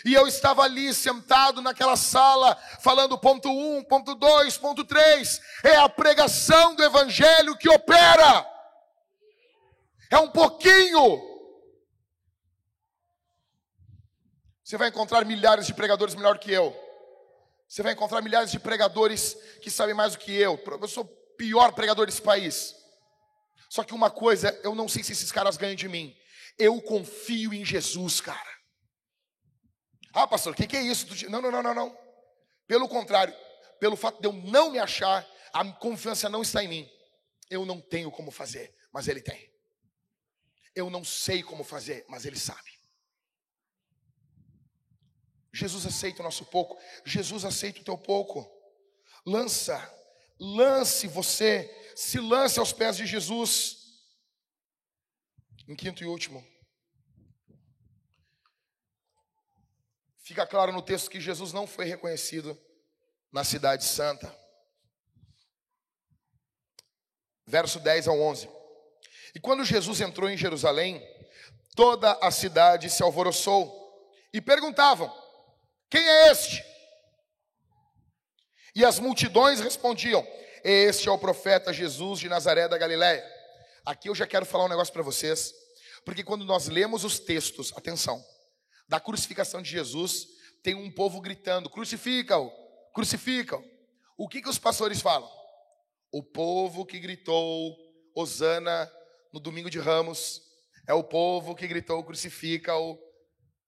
E eu estava ali sentado naquela sala, falando ponto 1, um, ponto 2, ponto 3. É a pregação do evangelho que opera. É um pouquinho. Você vai encontrar milhares de pregadores melhor que eu. Você vai encontrar milhares de pregadores que sabem mais do que eu. Eu sou o pior pregador desse país. Só que uma coisa, eu não sei se esses caras ganham de mim. Eu confio em Jesus, cara. Ah, pastor, o que, que é isso? Não, não, não, não, não. Pelo contrário, pelo fato de eu não me achar, a confiança não está em mim. Eu não tenho como fazer, mas Ele tem. Eu não sei como fazer, mas Ele sabe. Jesus aceita o nosso pouco, Jesus aceita o teu pouco. Lança, lance você, se lance aos pés de Jesus. Em quinto e último, fica claro no texto que Jesus não foi reconhecido na Cidade Santa. Verso 10 ao 11. E quando Jesus entrou em Jerusalém, toda a cidade se alvoroçou e perguntavam: Quem é este? E as multidões respondiam: Este é o profeta Jesus de Nazaré da Galiléia. Aqui eu já quero falar um negócio para vocês, porque quando nós lemos os textos, atenção, da crucificação de Jesus, tem um povo gritando: Crucifica-o, crucifica-o. O que, que os pastores falam? O povo que gritou, Osana, no domingo de Ramos, é o povo que gritou crucifica-o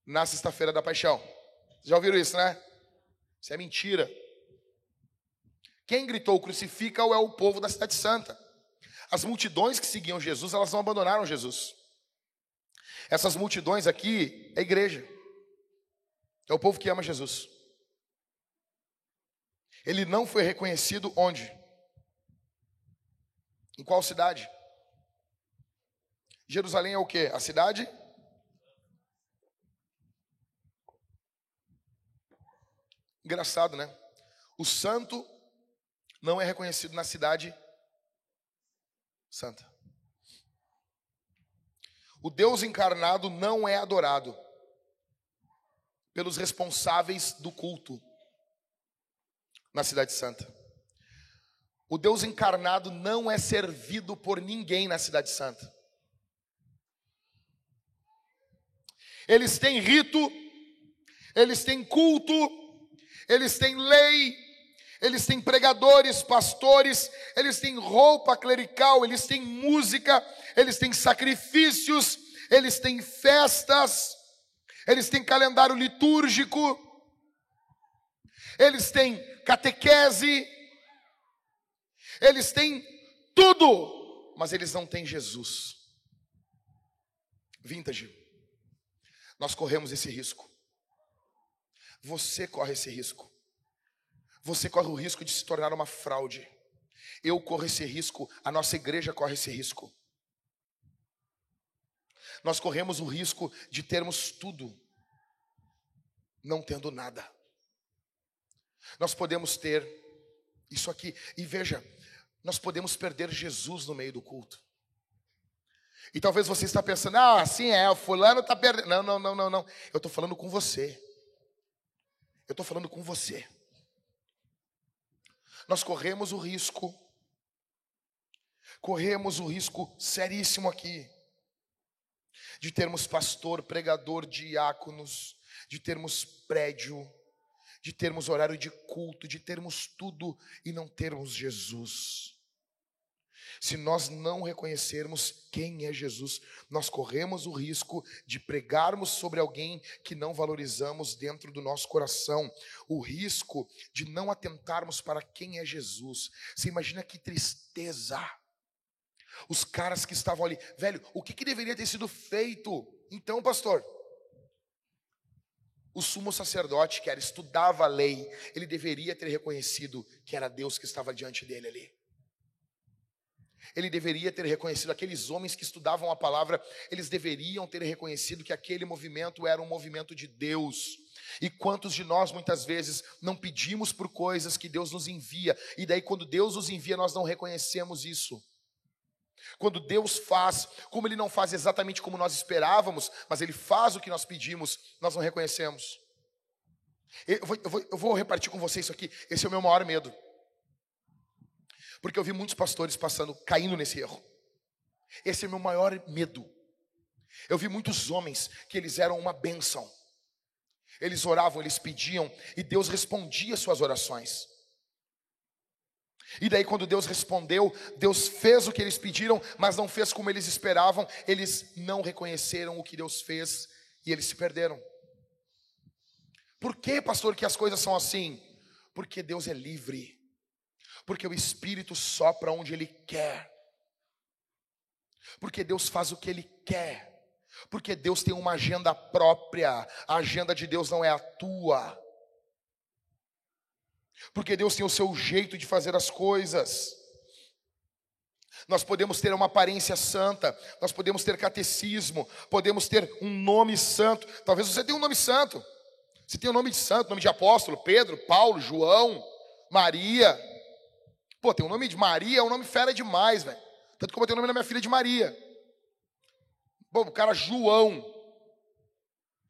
na sexta-feira da paixão. Já ouviram isso, né? Isso é mentira. Quem gritou crucifica-o é o povo da cidade santa. As multidões que seguiam Jesus, elas não abandonaram Jesus. Essas multidões aqui é igreja. É o povo que ama Jesus. Ele não foi reconhecido onde? Em qual cidade? Jerusalém é o que? A cidade? Engraçado, né? O santo não é reconhecido na cidade santa. O Deus encarnado não é adorado pelos responsáveis do culto na Cidade Santa. O Deus encarnado não é servido por ninguém na Cidade Santa. Eles têm rito, eles têm culto, eles têm lei, eles têm pregadores, pastores, eles têm roupa clerical, eles têm música, eles têm sacrifícios, eles têm festas, eles têm calendário litúrgico, eles têm catequese, eles têm tudo, mas eles não têm Jesus. Vintage. Nós corremos esse risco. Você corre esse risco. Você corre o risco de se tornar uma fraude. Eu corro esse risco, a nossa igreja corre esse risco. Nós corremos o risco de termos tudo, não tendo nada. Nós podemos ter isso aqui, e veja, nós podemos perder Jesus no meio do culto. E talvez você está pensando, ah, assim é, o fulano está perdendo. Não, não, não, não, não. Eu estou falando com você. Eu estou falando com você. Nós corremos o risco, corremos o risco seríssimo aqui, de termos pastor, pregador, diáconos, de termos prédio, de termos horário de culto, de termos tudo e não termos Jesus. Se nós não reconhecermos quem é Jesus, nós corremos o risco de pregarmos sobre alguém que não valorizamos dentro do nosso coração, o risco de não atentarmos para quem é Jesus. Você imagina que tristeza. Os caras que estavam ali, velho, o que, que deveria ter sido feito? Então, pastor, o sumo sacerdote, que era estudava a lei, ele deveria ter reconhecido que era Deus que estava diante dele ali. Ele deveria ter reconhecido, aqueles homens que estudavam a palavra, eles deveriam ter reconhecido que aquele movimento era um movimento de Deus. E quantos de nós muitas vezes não pedimos por coisas que Deus nos envia, e daí quando Deus nos envia, nós não reconhecemos isso. Quando Deus faz, como Ele não faz exatamente como nós esperávamos, mas Ele faz o que nós pedimos, nós não reconhecemos. Eu vou, eu vou, eu vou repartir com vocês isso aqui, esse é o meu maior medo. Porque eu vi muitos pastores passando, caindo nesse erro. Esse é meu maior medo. Eu vi muitos homens que eles eram uma bênção. Eles oravam, eles pediam e Deus respondia suas orações. E daí, quando Deus respondeu, Deus fez o que eles pediram, mas não fez como eles esperavam. Eles não reconheceram o que Deus fez e eles se perderam. Por que, pastor, que as coisas são assim? Porque Deus é livre. Porque o Espírito sopra onde Ele quer. Porque Deus faz o que Ele quer. Porque Deus tem uma agenda própria. A agenda de Deus não é a tua. Porque Deus tem o seu jeito de fazer as coisas. Nós podemos ter uma aparência santa, nós podemos ter catecismo, podemos ter um nome santo. Talvez você tenha um nome santo. Você tem o um nome de santo, nome de apóstolo, Pedro, Paulo, João, Maria. Pô, tem o um nome de Maria, é um nome fera demais, velho. Tanto que eu botei o nome da minha filha de Maria. Bom, o cara João.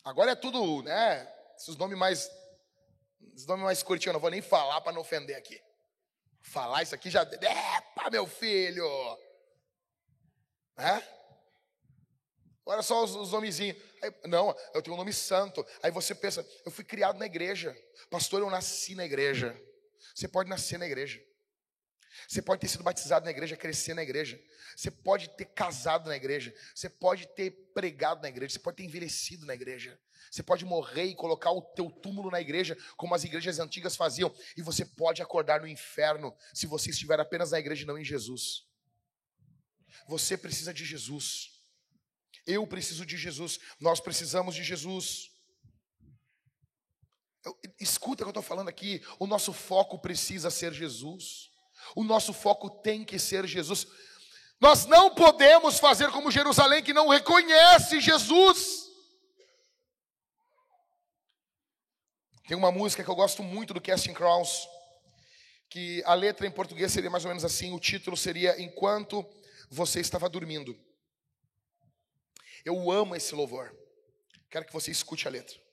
Agora é tudo, né? Esses nomes mais os nomes mais curtinhos, eu não vou nem falar para não ofender aqui. Falar isso aqui já. Epa, meu filho! É? Olha só os, os nomezinhos. Aí, não, eu tenho um nome santo. Aí você pensa, eu fui criado na igreja. Pastor, eu nasci na igreja. Você pode nascer na igreja. Você pode ter sido batizado na igreja, crescer na igreja. Você pode ter casado na igreja. Você pode ter pregado na igreja. Você pode ter envelhecido na igreja. Você pode morrer e colocar o teu túmulo na igreja, como as igrejas antigas faziam. E você pode acordar no inferno se você estiver apenas na igreja e não em Jesus. Você precisa de Jesus. Eu preciso de Jesus. Nós precisamos de Jesus. Escuta o que eu estou falando aqui. O nosso foco precisa ser Jesus. O nosso foco tem que ser Jesus. Nós não podemos fazer como Jerusalém que não reconhece Jesus. Tem uma música que eu gosto muito do Casting Crowns, que a letra em português seria mais ou menos assim, o título seria Enquanto você estava dormindo. Eu amo esse louvor. Quero que você escute a letra.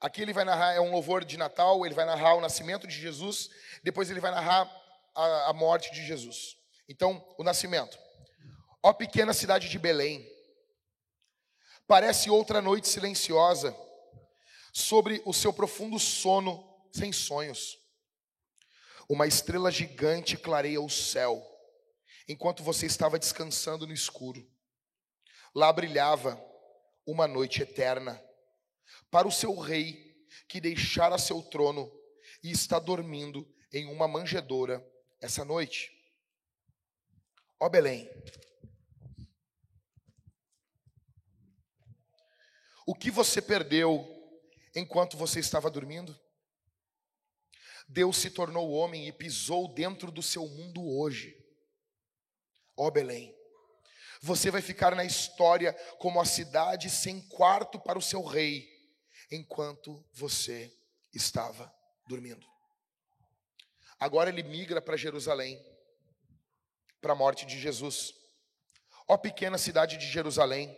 Aqui ele vai narrar, é um louvor de Natal, ele vai narrar o nascimento de Jesus, depois ele vai narrar a, a morte de Jesus. Então, o nascimento. Ó pequena cidade de Belém, parece outra noite silenciosa, sobre o seu profundo sono sem sonhos. Uma estrela gigante clareia o céu, enquanto você estava descansando no escuro. Lá brilhava uma noite eterna para o seu rei que deixara seu trono e está dormindo em uma manjedoura essa noite. Ó Belém, o que você perdeu enquanto você estava dormindo? Deus se tornou homem e pisou dentro do seu mundo hoje. Ó Belém, você vai ficar na história como a cidade sem quarto para o seu rei, enquanto você estava dormindo. Agora ele migra para Jerusalém, para a morte de Jesus. Ó pequena cidade de Jerusalém,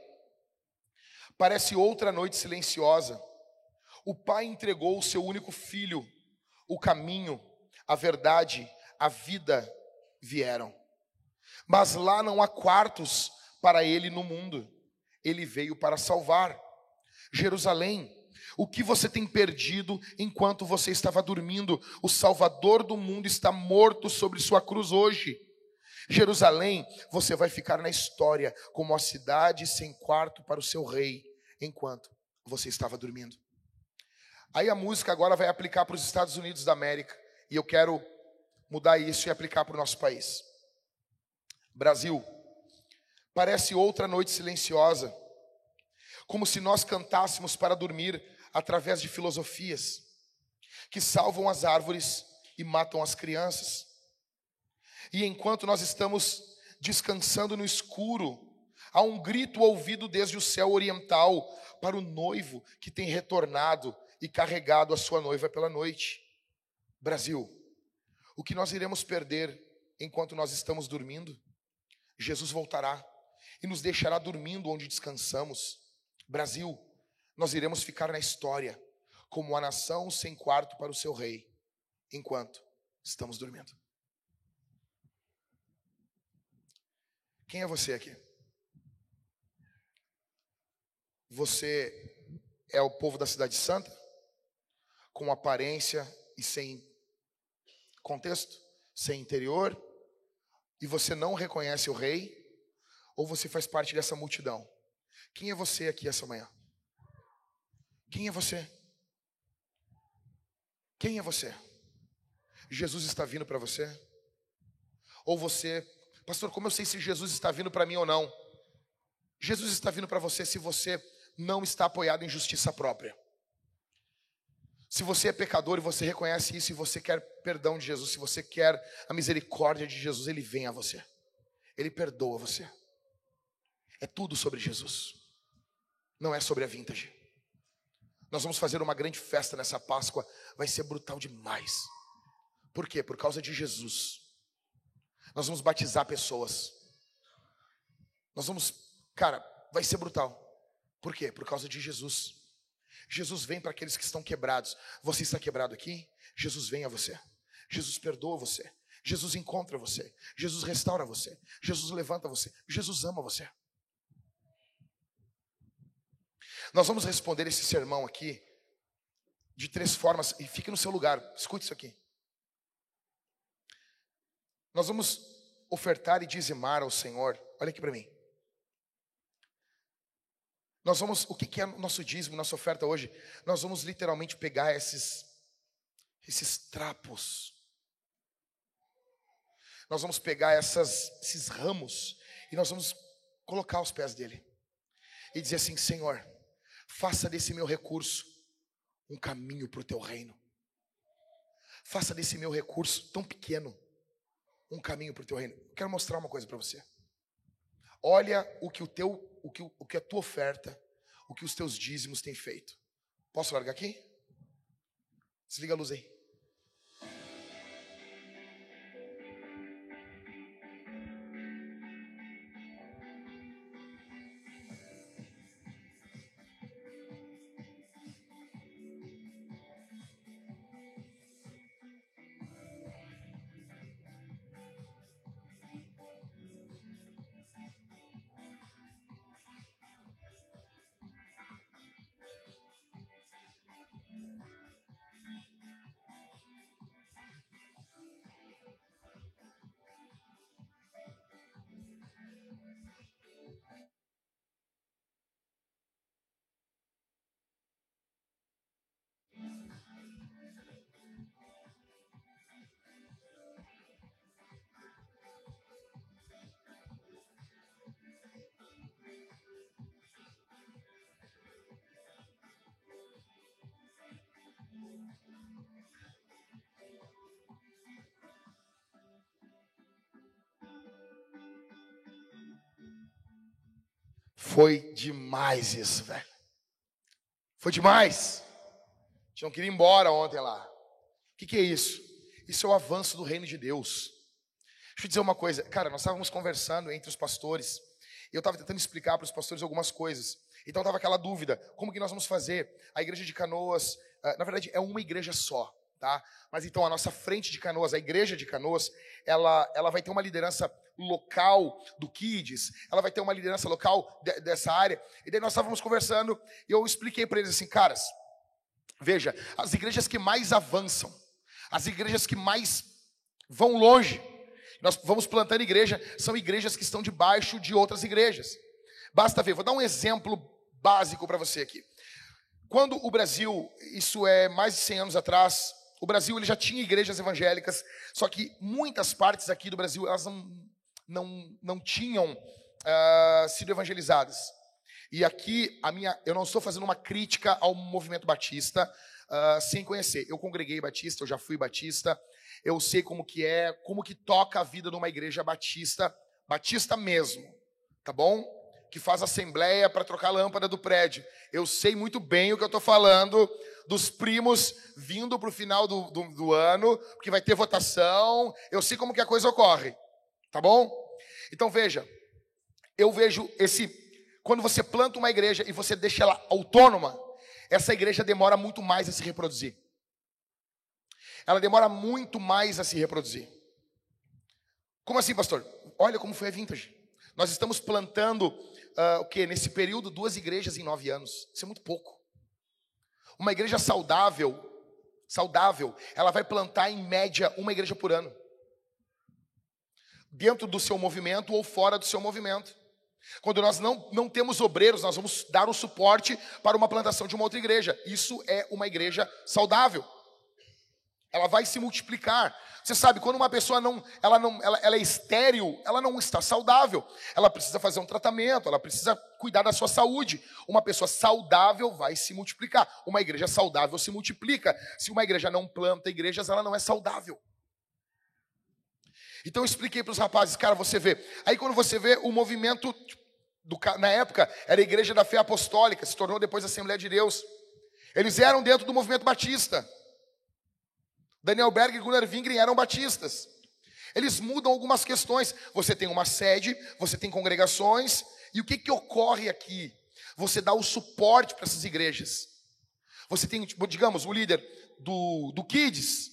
parece outra noite silenciosa. O pai entregou o seu único filho, o caminho, a verdade, a vida vieram. Mas lá não há quartos para ele no mundo. Ele veio para salvar. Jerusalém, o que você tem perdido enquanto você estava dormindo? O Salvador do mundo está morto sobre sua cruz hoje. Jerusalém, você vai ficar na história como a cidade sem quarto para o seu rei, enquanto você estava dormindo. Aí a música agora vai aplicar para os Estados Unidos da América, e eu quero mudar isso e aplicar para o nosso país. Brasil, parece outra noite silenciosa, como se nós cantássemos para dormir através de filosofias que salvam as árvores e matam as crianças. E enquanto nós estamos descansando no escuro, há um grito ouvido desde o céu oriental para o noivo que tem retornado e carregado a sua noiva pela noite. Brasil, o que nós iremos perder enquanto nós estamos dormindo? Jesus voltará e nos deixará dormindo onde descansamos. Brasil, nós iremos ficar na história como a nação sem quarto para o seu rei, enquanto estamos dormindo. Quem é você aqui? Você é o povo da Cidade Santa? Com aparência e sem contexto, sem interior? E você não reconhece o rei? Ou você faz parte dessa multidão? Quem é você aqui essa manhã? Quem é você? Quem é você? Jesus está vindo para você? Ou você, pastor, como eu sei se Jesus está vindo para mim ou não? Jesus está vindo para você se você não está apoiado em justiça própria. Se você é pecador e você reconhece isso e você quer perdão de Jesus, se você quer a misericórdia de Jesus, ele vem a você. Ele perdoa você. É tudo sobre Jesus. Não é sobre a vintage. Nós vamos fazer uma grande festa nessa Páscoa, vai ser brutal demais. Por quê? Por causa de Jesus. Nós vamos batizar pessoas. Nós vamos, cara, vai ser brutal. Por quê? Por causa de Jesus. Jesus vem para aqueles que estão quebrados. Você está quebrado aqui? Jesus vem a você. Jesus perdoa você. Jesus encontra você. Jesus restaura você. Jesus levanta você. Jesus ama você. Nós vamos responder esse sermão aqui de três formas. E fique no seu lugar. Escute isso aqui. Nós vamos ofertar e dizimar ao Senhor. Olha aqui para mim. Nós vamos, o que é nosso dízimo, nossa oferta hoje? Nós vamos literalmente pegar esses, esses trapos. Nós vamos pegar essas, esses ramos e nós vamos colocar aos pés dele e dizer assim: Senhor, faça desse meu recurso um caminho para o teu reino. Faça desse meu recurso tão pequeno um caminho para o teu reino. quero mostrar uma coisa para você. Olha o que o teu o que, o que a tua oferta, o que os teus dízimos têm feito. Posso largar aqui? Desliga a luz aí. Foi demais isso, velho. Foi demais. A gente ir embora ontem lá. O que, que é isso? Isso é o avanço do reino de Deus. Deixa eu dizer uma coisa. Cara, nós estávamos conversando entre os pastores. E eu estava tentando explicar para os pastores algumas coisas. Então estava aquela dúvida: como que nós vamos fazer? A igreja de Canoas, ah, na verdade, é uma igreja só. Tá? Mas então a nossa frente de Canoas, a igreja de Canoas, ela, ela vai ter uma liderança local do Kids, ela vai ter uma liderança local de, dessa área. E daí nós estávamos conversando e eu expliquei para eles assim, caras, veja, as igrejas que mais avançam, as igrejas que mais vão longe, nós vamos plantando igreja, são igrejas que estão debaixo de outras igrejas. Basta ver, vou dar um exemplo básico para você aqui. Quando o Brasil, isso é mais de 100 anos atrás, o Brasil ele já tinha igrejas evangélicas, só que muitas partes aqui do Brasil elas não, não, não tinham uh, sido evangelizadas. E aqui a minha, eu não estou fazendo uma crítica ao movimento batista uh, sem conhecer. Eu congreguei batista, eu já fui batista, eu sei como que é, como que toca a vida numa igreja batista, batista mesmo, tá bom? Que faz assembleia para trocar a lâmpada do prédio. Eu sei muito bem o que eu estou falando dos primos vindo para o final do, do, do ano, porque vai ter votação. Eu sei como que a coisa ocorre, tá bom? Então veja, eu vejo esse quando você planta uma igreja e você deixa ela autônoma, essa igreja demora muito mais a se reproduzir. Ela demora muito mais a se reproduzir. Como assim, pastor? Olha como foi a vintage. Nós estamos plantando uh, o que nesse período duas igrejas em nove anos. Isso é muito pouco. Uma igreja saudável, saudável, ela vai plantar em média uma igreja por ano, dentro do seu movimento ou fora do seu movimento. Quando nós não, não temos obreiros, nós vamos dar o suporte para uma plantação de uma outra igreja. Isso é uma igreja saudável. Ela vai se multiplicar. Você sabe, quando uma pessoa não, ela não, ela, ela é estéril, ela não está saudável. Ela precisa fazer um tratamento, ela precisa cuidar da sua saúde. Uma pessoa saudável vai se multiplicar. Uma igreja saudável se multiplica. Se uma igreja não planta igrejas, ela não é saudável. Então eu expliquei para os rapazes, cara, você vê. Aí quando você vê o movimento do, na época era a Igreja da Fé Apostólica, se tornou depois a Assembleia de Deus. Eles eram dentro do movimento batista. Daniel Berg e Gunnar Wingren eram batistas. Eles mudam algumas questões. Você tem uma sede, você tem congregações, e o que, que ocorre aqui? Você dá o suporte para essas igrejas. Você tem, tipo, digamos, o líder do, do Kids.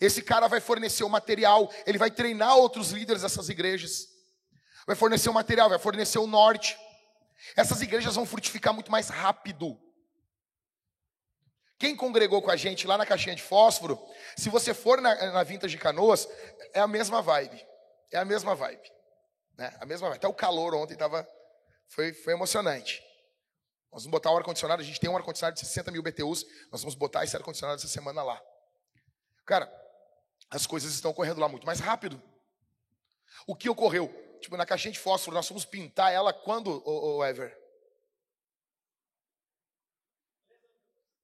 Esse cara vai fornecer o material, ele vai treinar outros líderes dessas igrejas. Vai fornecer o material, vai fornecer o norte. Essas igrejas vão frutificar muito mais rápido. Quem congregou com a gente lá na caixinha de fósforo, se você for na, na Vintage de Canoas, é a mesma vibe. É a mesma vibe. Né? A mesma vibe. Até o calor ontem tava, foi, foi emocionante. Nós vamos botar o ar-condicionado, a gente tem um ar-condicionado de 60 mil BTUs, nós vamos botar esse ar-condicionado essa semana lá. Cara, as coisas estão correndo lá muito mais rápido. O que ocorreu? Tipo, na caixinha de fósforo, nós fomos pintar ela quando, o, o Ever?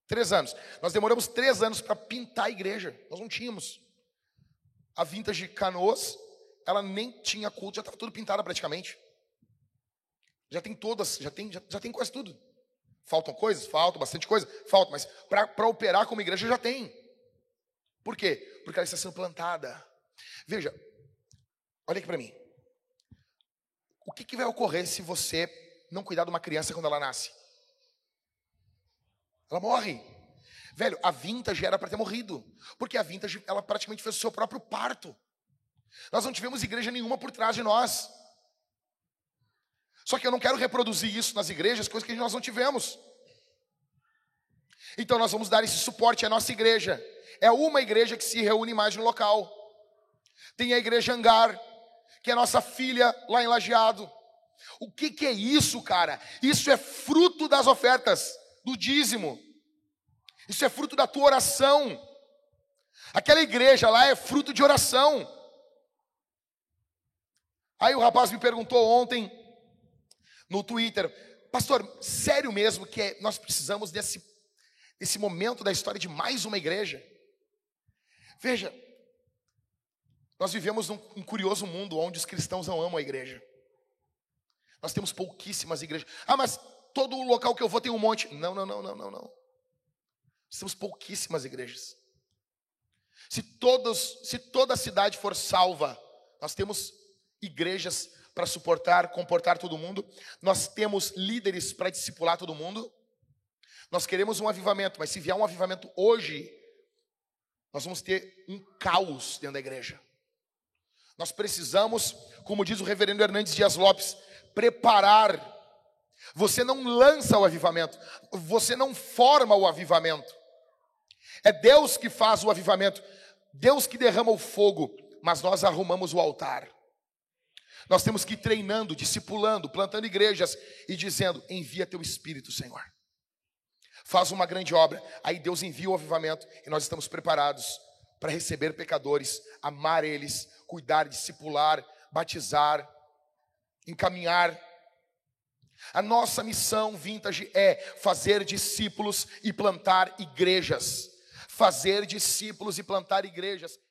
Três anos. Nós demoramos três anos para pintar a igreja. Nós não tínhamos. A Vintage Canoas, ela nem tinha culto, já estava tudo pintada praticamente. Já tem todas, já tem, já, já tem quase tudo. Faltam coisas? Faltam, bastante coisa? Falta, mas para operar como igreja já tem. Por quê? Porque ela está sendo plantada. Veja, olha aqui para mim. O que, que vai ocorrer se você não cuidar de uma criança quando ela nasce? Ela morre. Velho, a vintage era para ter morrido. Porque a vintage, ela praticamente fez o seu próprio parto. Nós não tivemos igreja nenhuma por trás de nós. Só que eu não quero reproduzir isso nas igrejas, coisas que nós não tivemos. Então nós vamos dar esse suporte à nossa igreja. É uma igreja que se reúne mais no local. Tem a igreja Hangar, que é nossa filha lá em Lajeado. O que, que é isso, cara? Isso é fruto das ofertas do dízimo. Isso é fruto da tua oração. Aquela igreja lá é fruto de oração. Aí o rapaz me perguntou ontem no Twitter, pastor, sério mesmo que é, nós precisamos desse, desse momento da história de mais uma igreja? Veja, nós vivemos num, um curioso mundo onde os cristãos não amam a igreja. Nós temos pouquíssimas igrejas. Ah, mas todo local que eu vou tem um monte. Não, não, não, não, não, não. Nós temos pouquíssimas igrejas. Se todos, se toda a cidade for salva, nós temos igrejas para suportar, comportar todo mundo. Nós temos líderes para discipular todo mundo. Nós queremos um avivamento, mas se vier um avivamento hoje, nós vamos ter um caos dentro da igreja. Nós precisamos, como diz o reverendo Hernandes Dias Lopes, preparar. Você não lança o avivamento, você não forma o avivamento. É Deus que faz o avivamento, Deus que derrama o fogo, mas nós arrumamos o altar. Nós temos que ir treinando, discipulando, plantando igrejas e dizendo: envia teu espírito, Senhor. Faz uma grande obra. Aí Deus envia o avivamento e nós estamos preparados para receber pecadores, amar eles, cuidar, discipular, batizar, encaminhar. A nossa missão vintage é fazer discípulos e plantar igrejas. Fazer discípulos e plantar igrejas.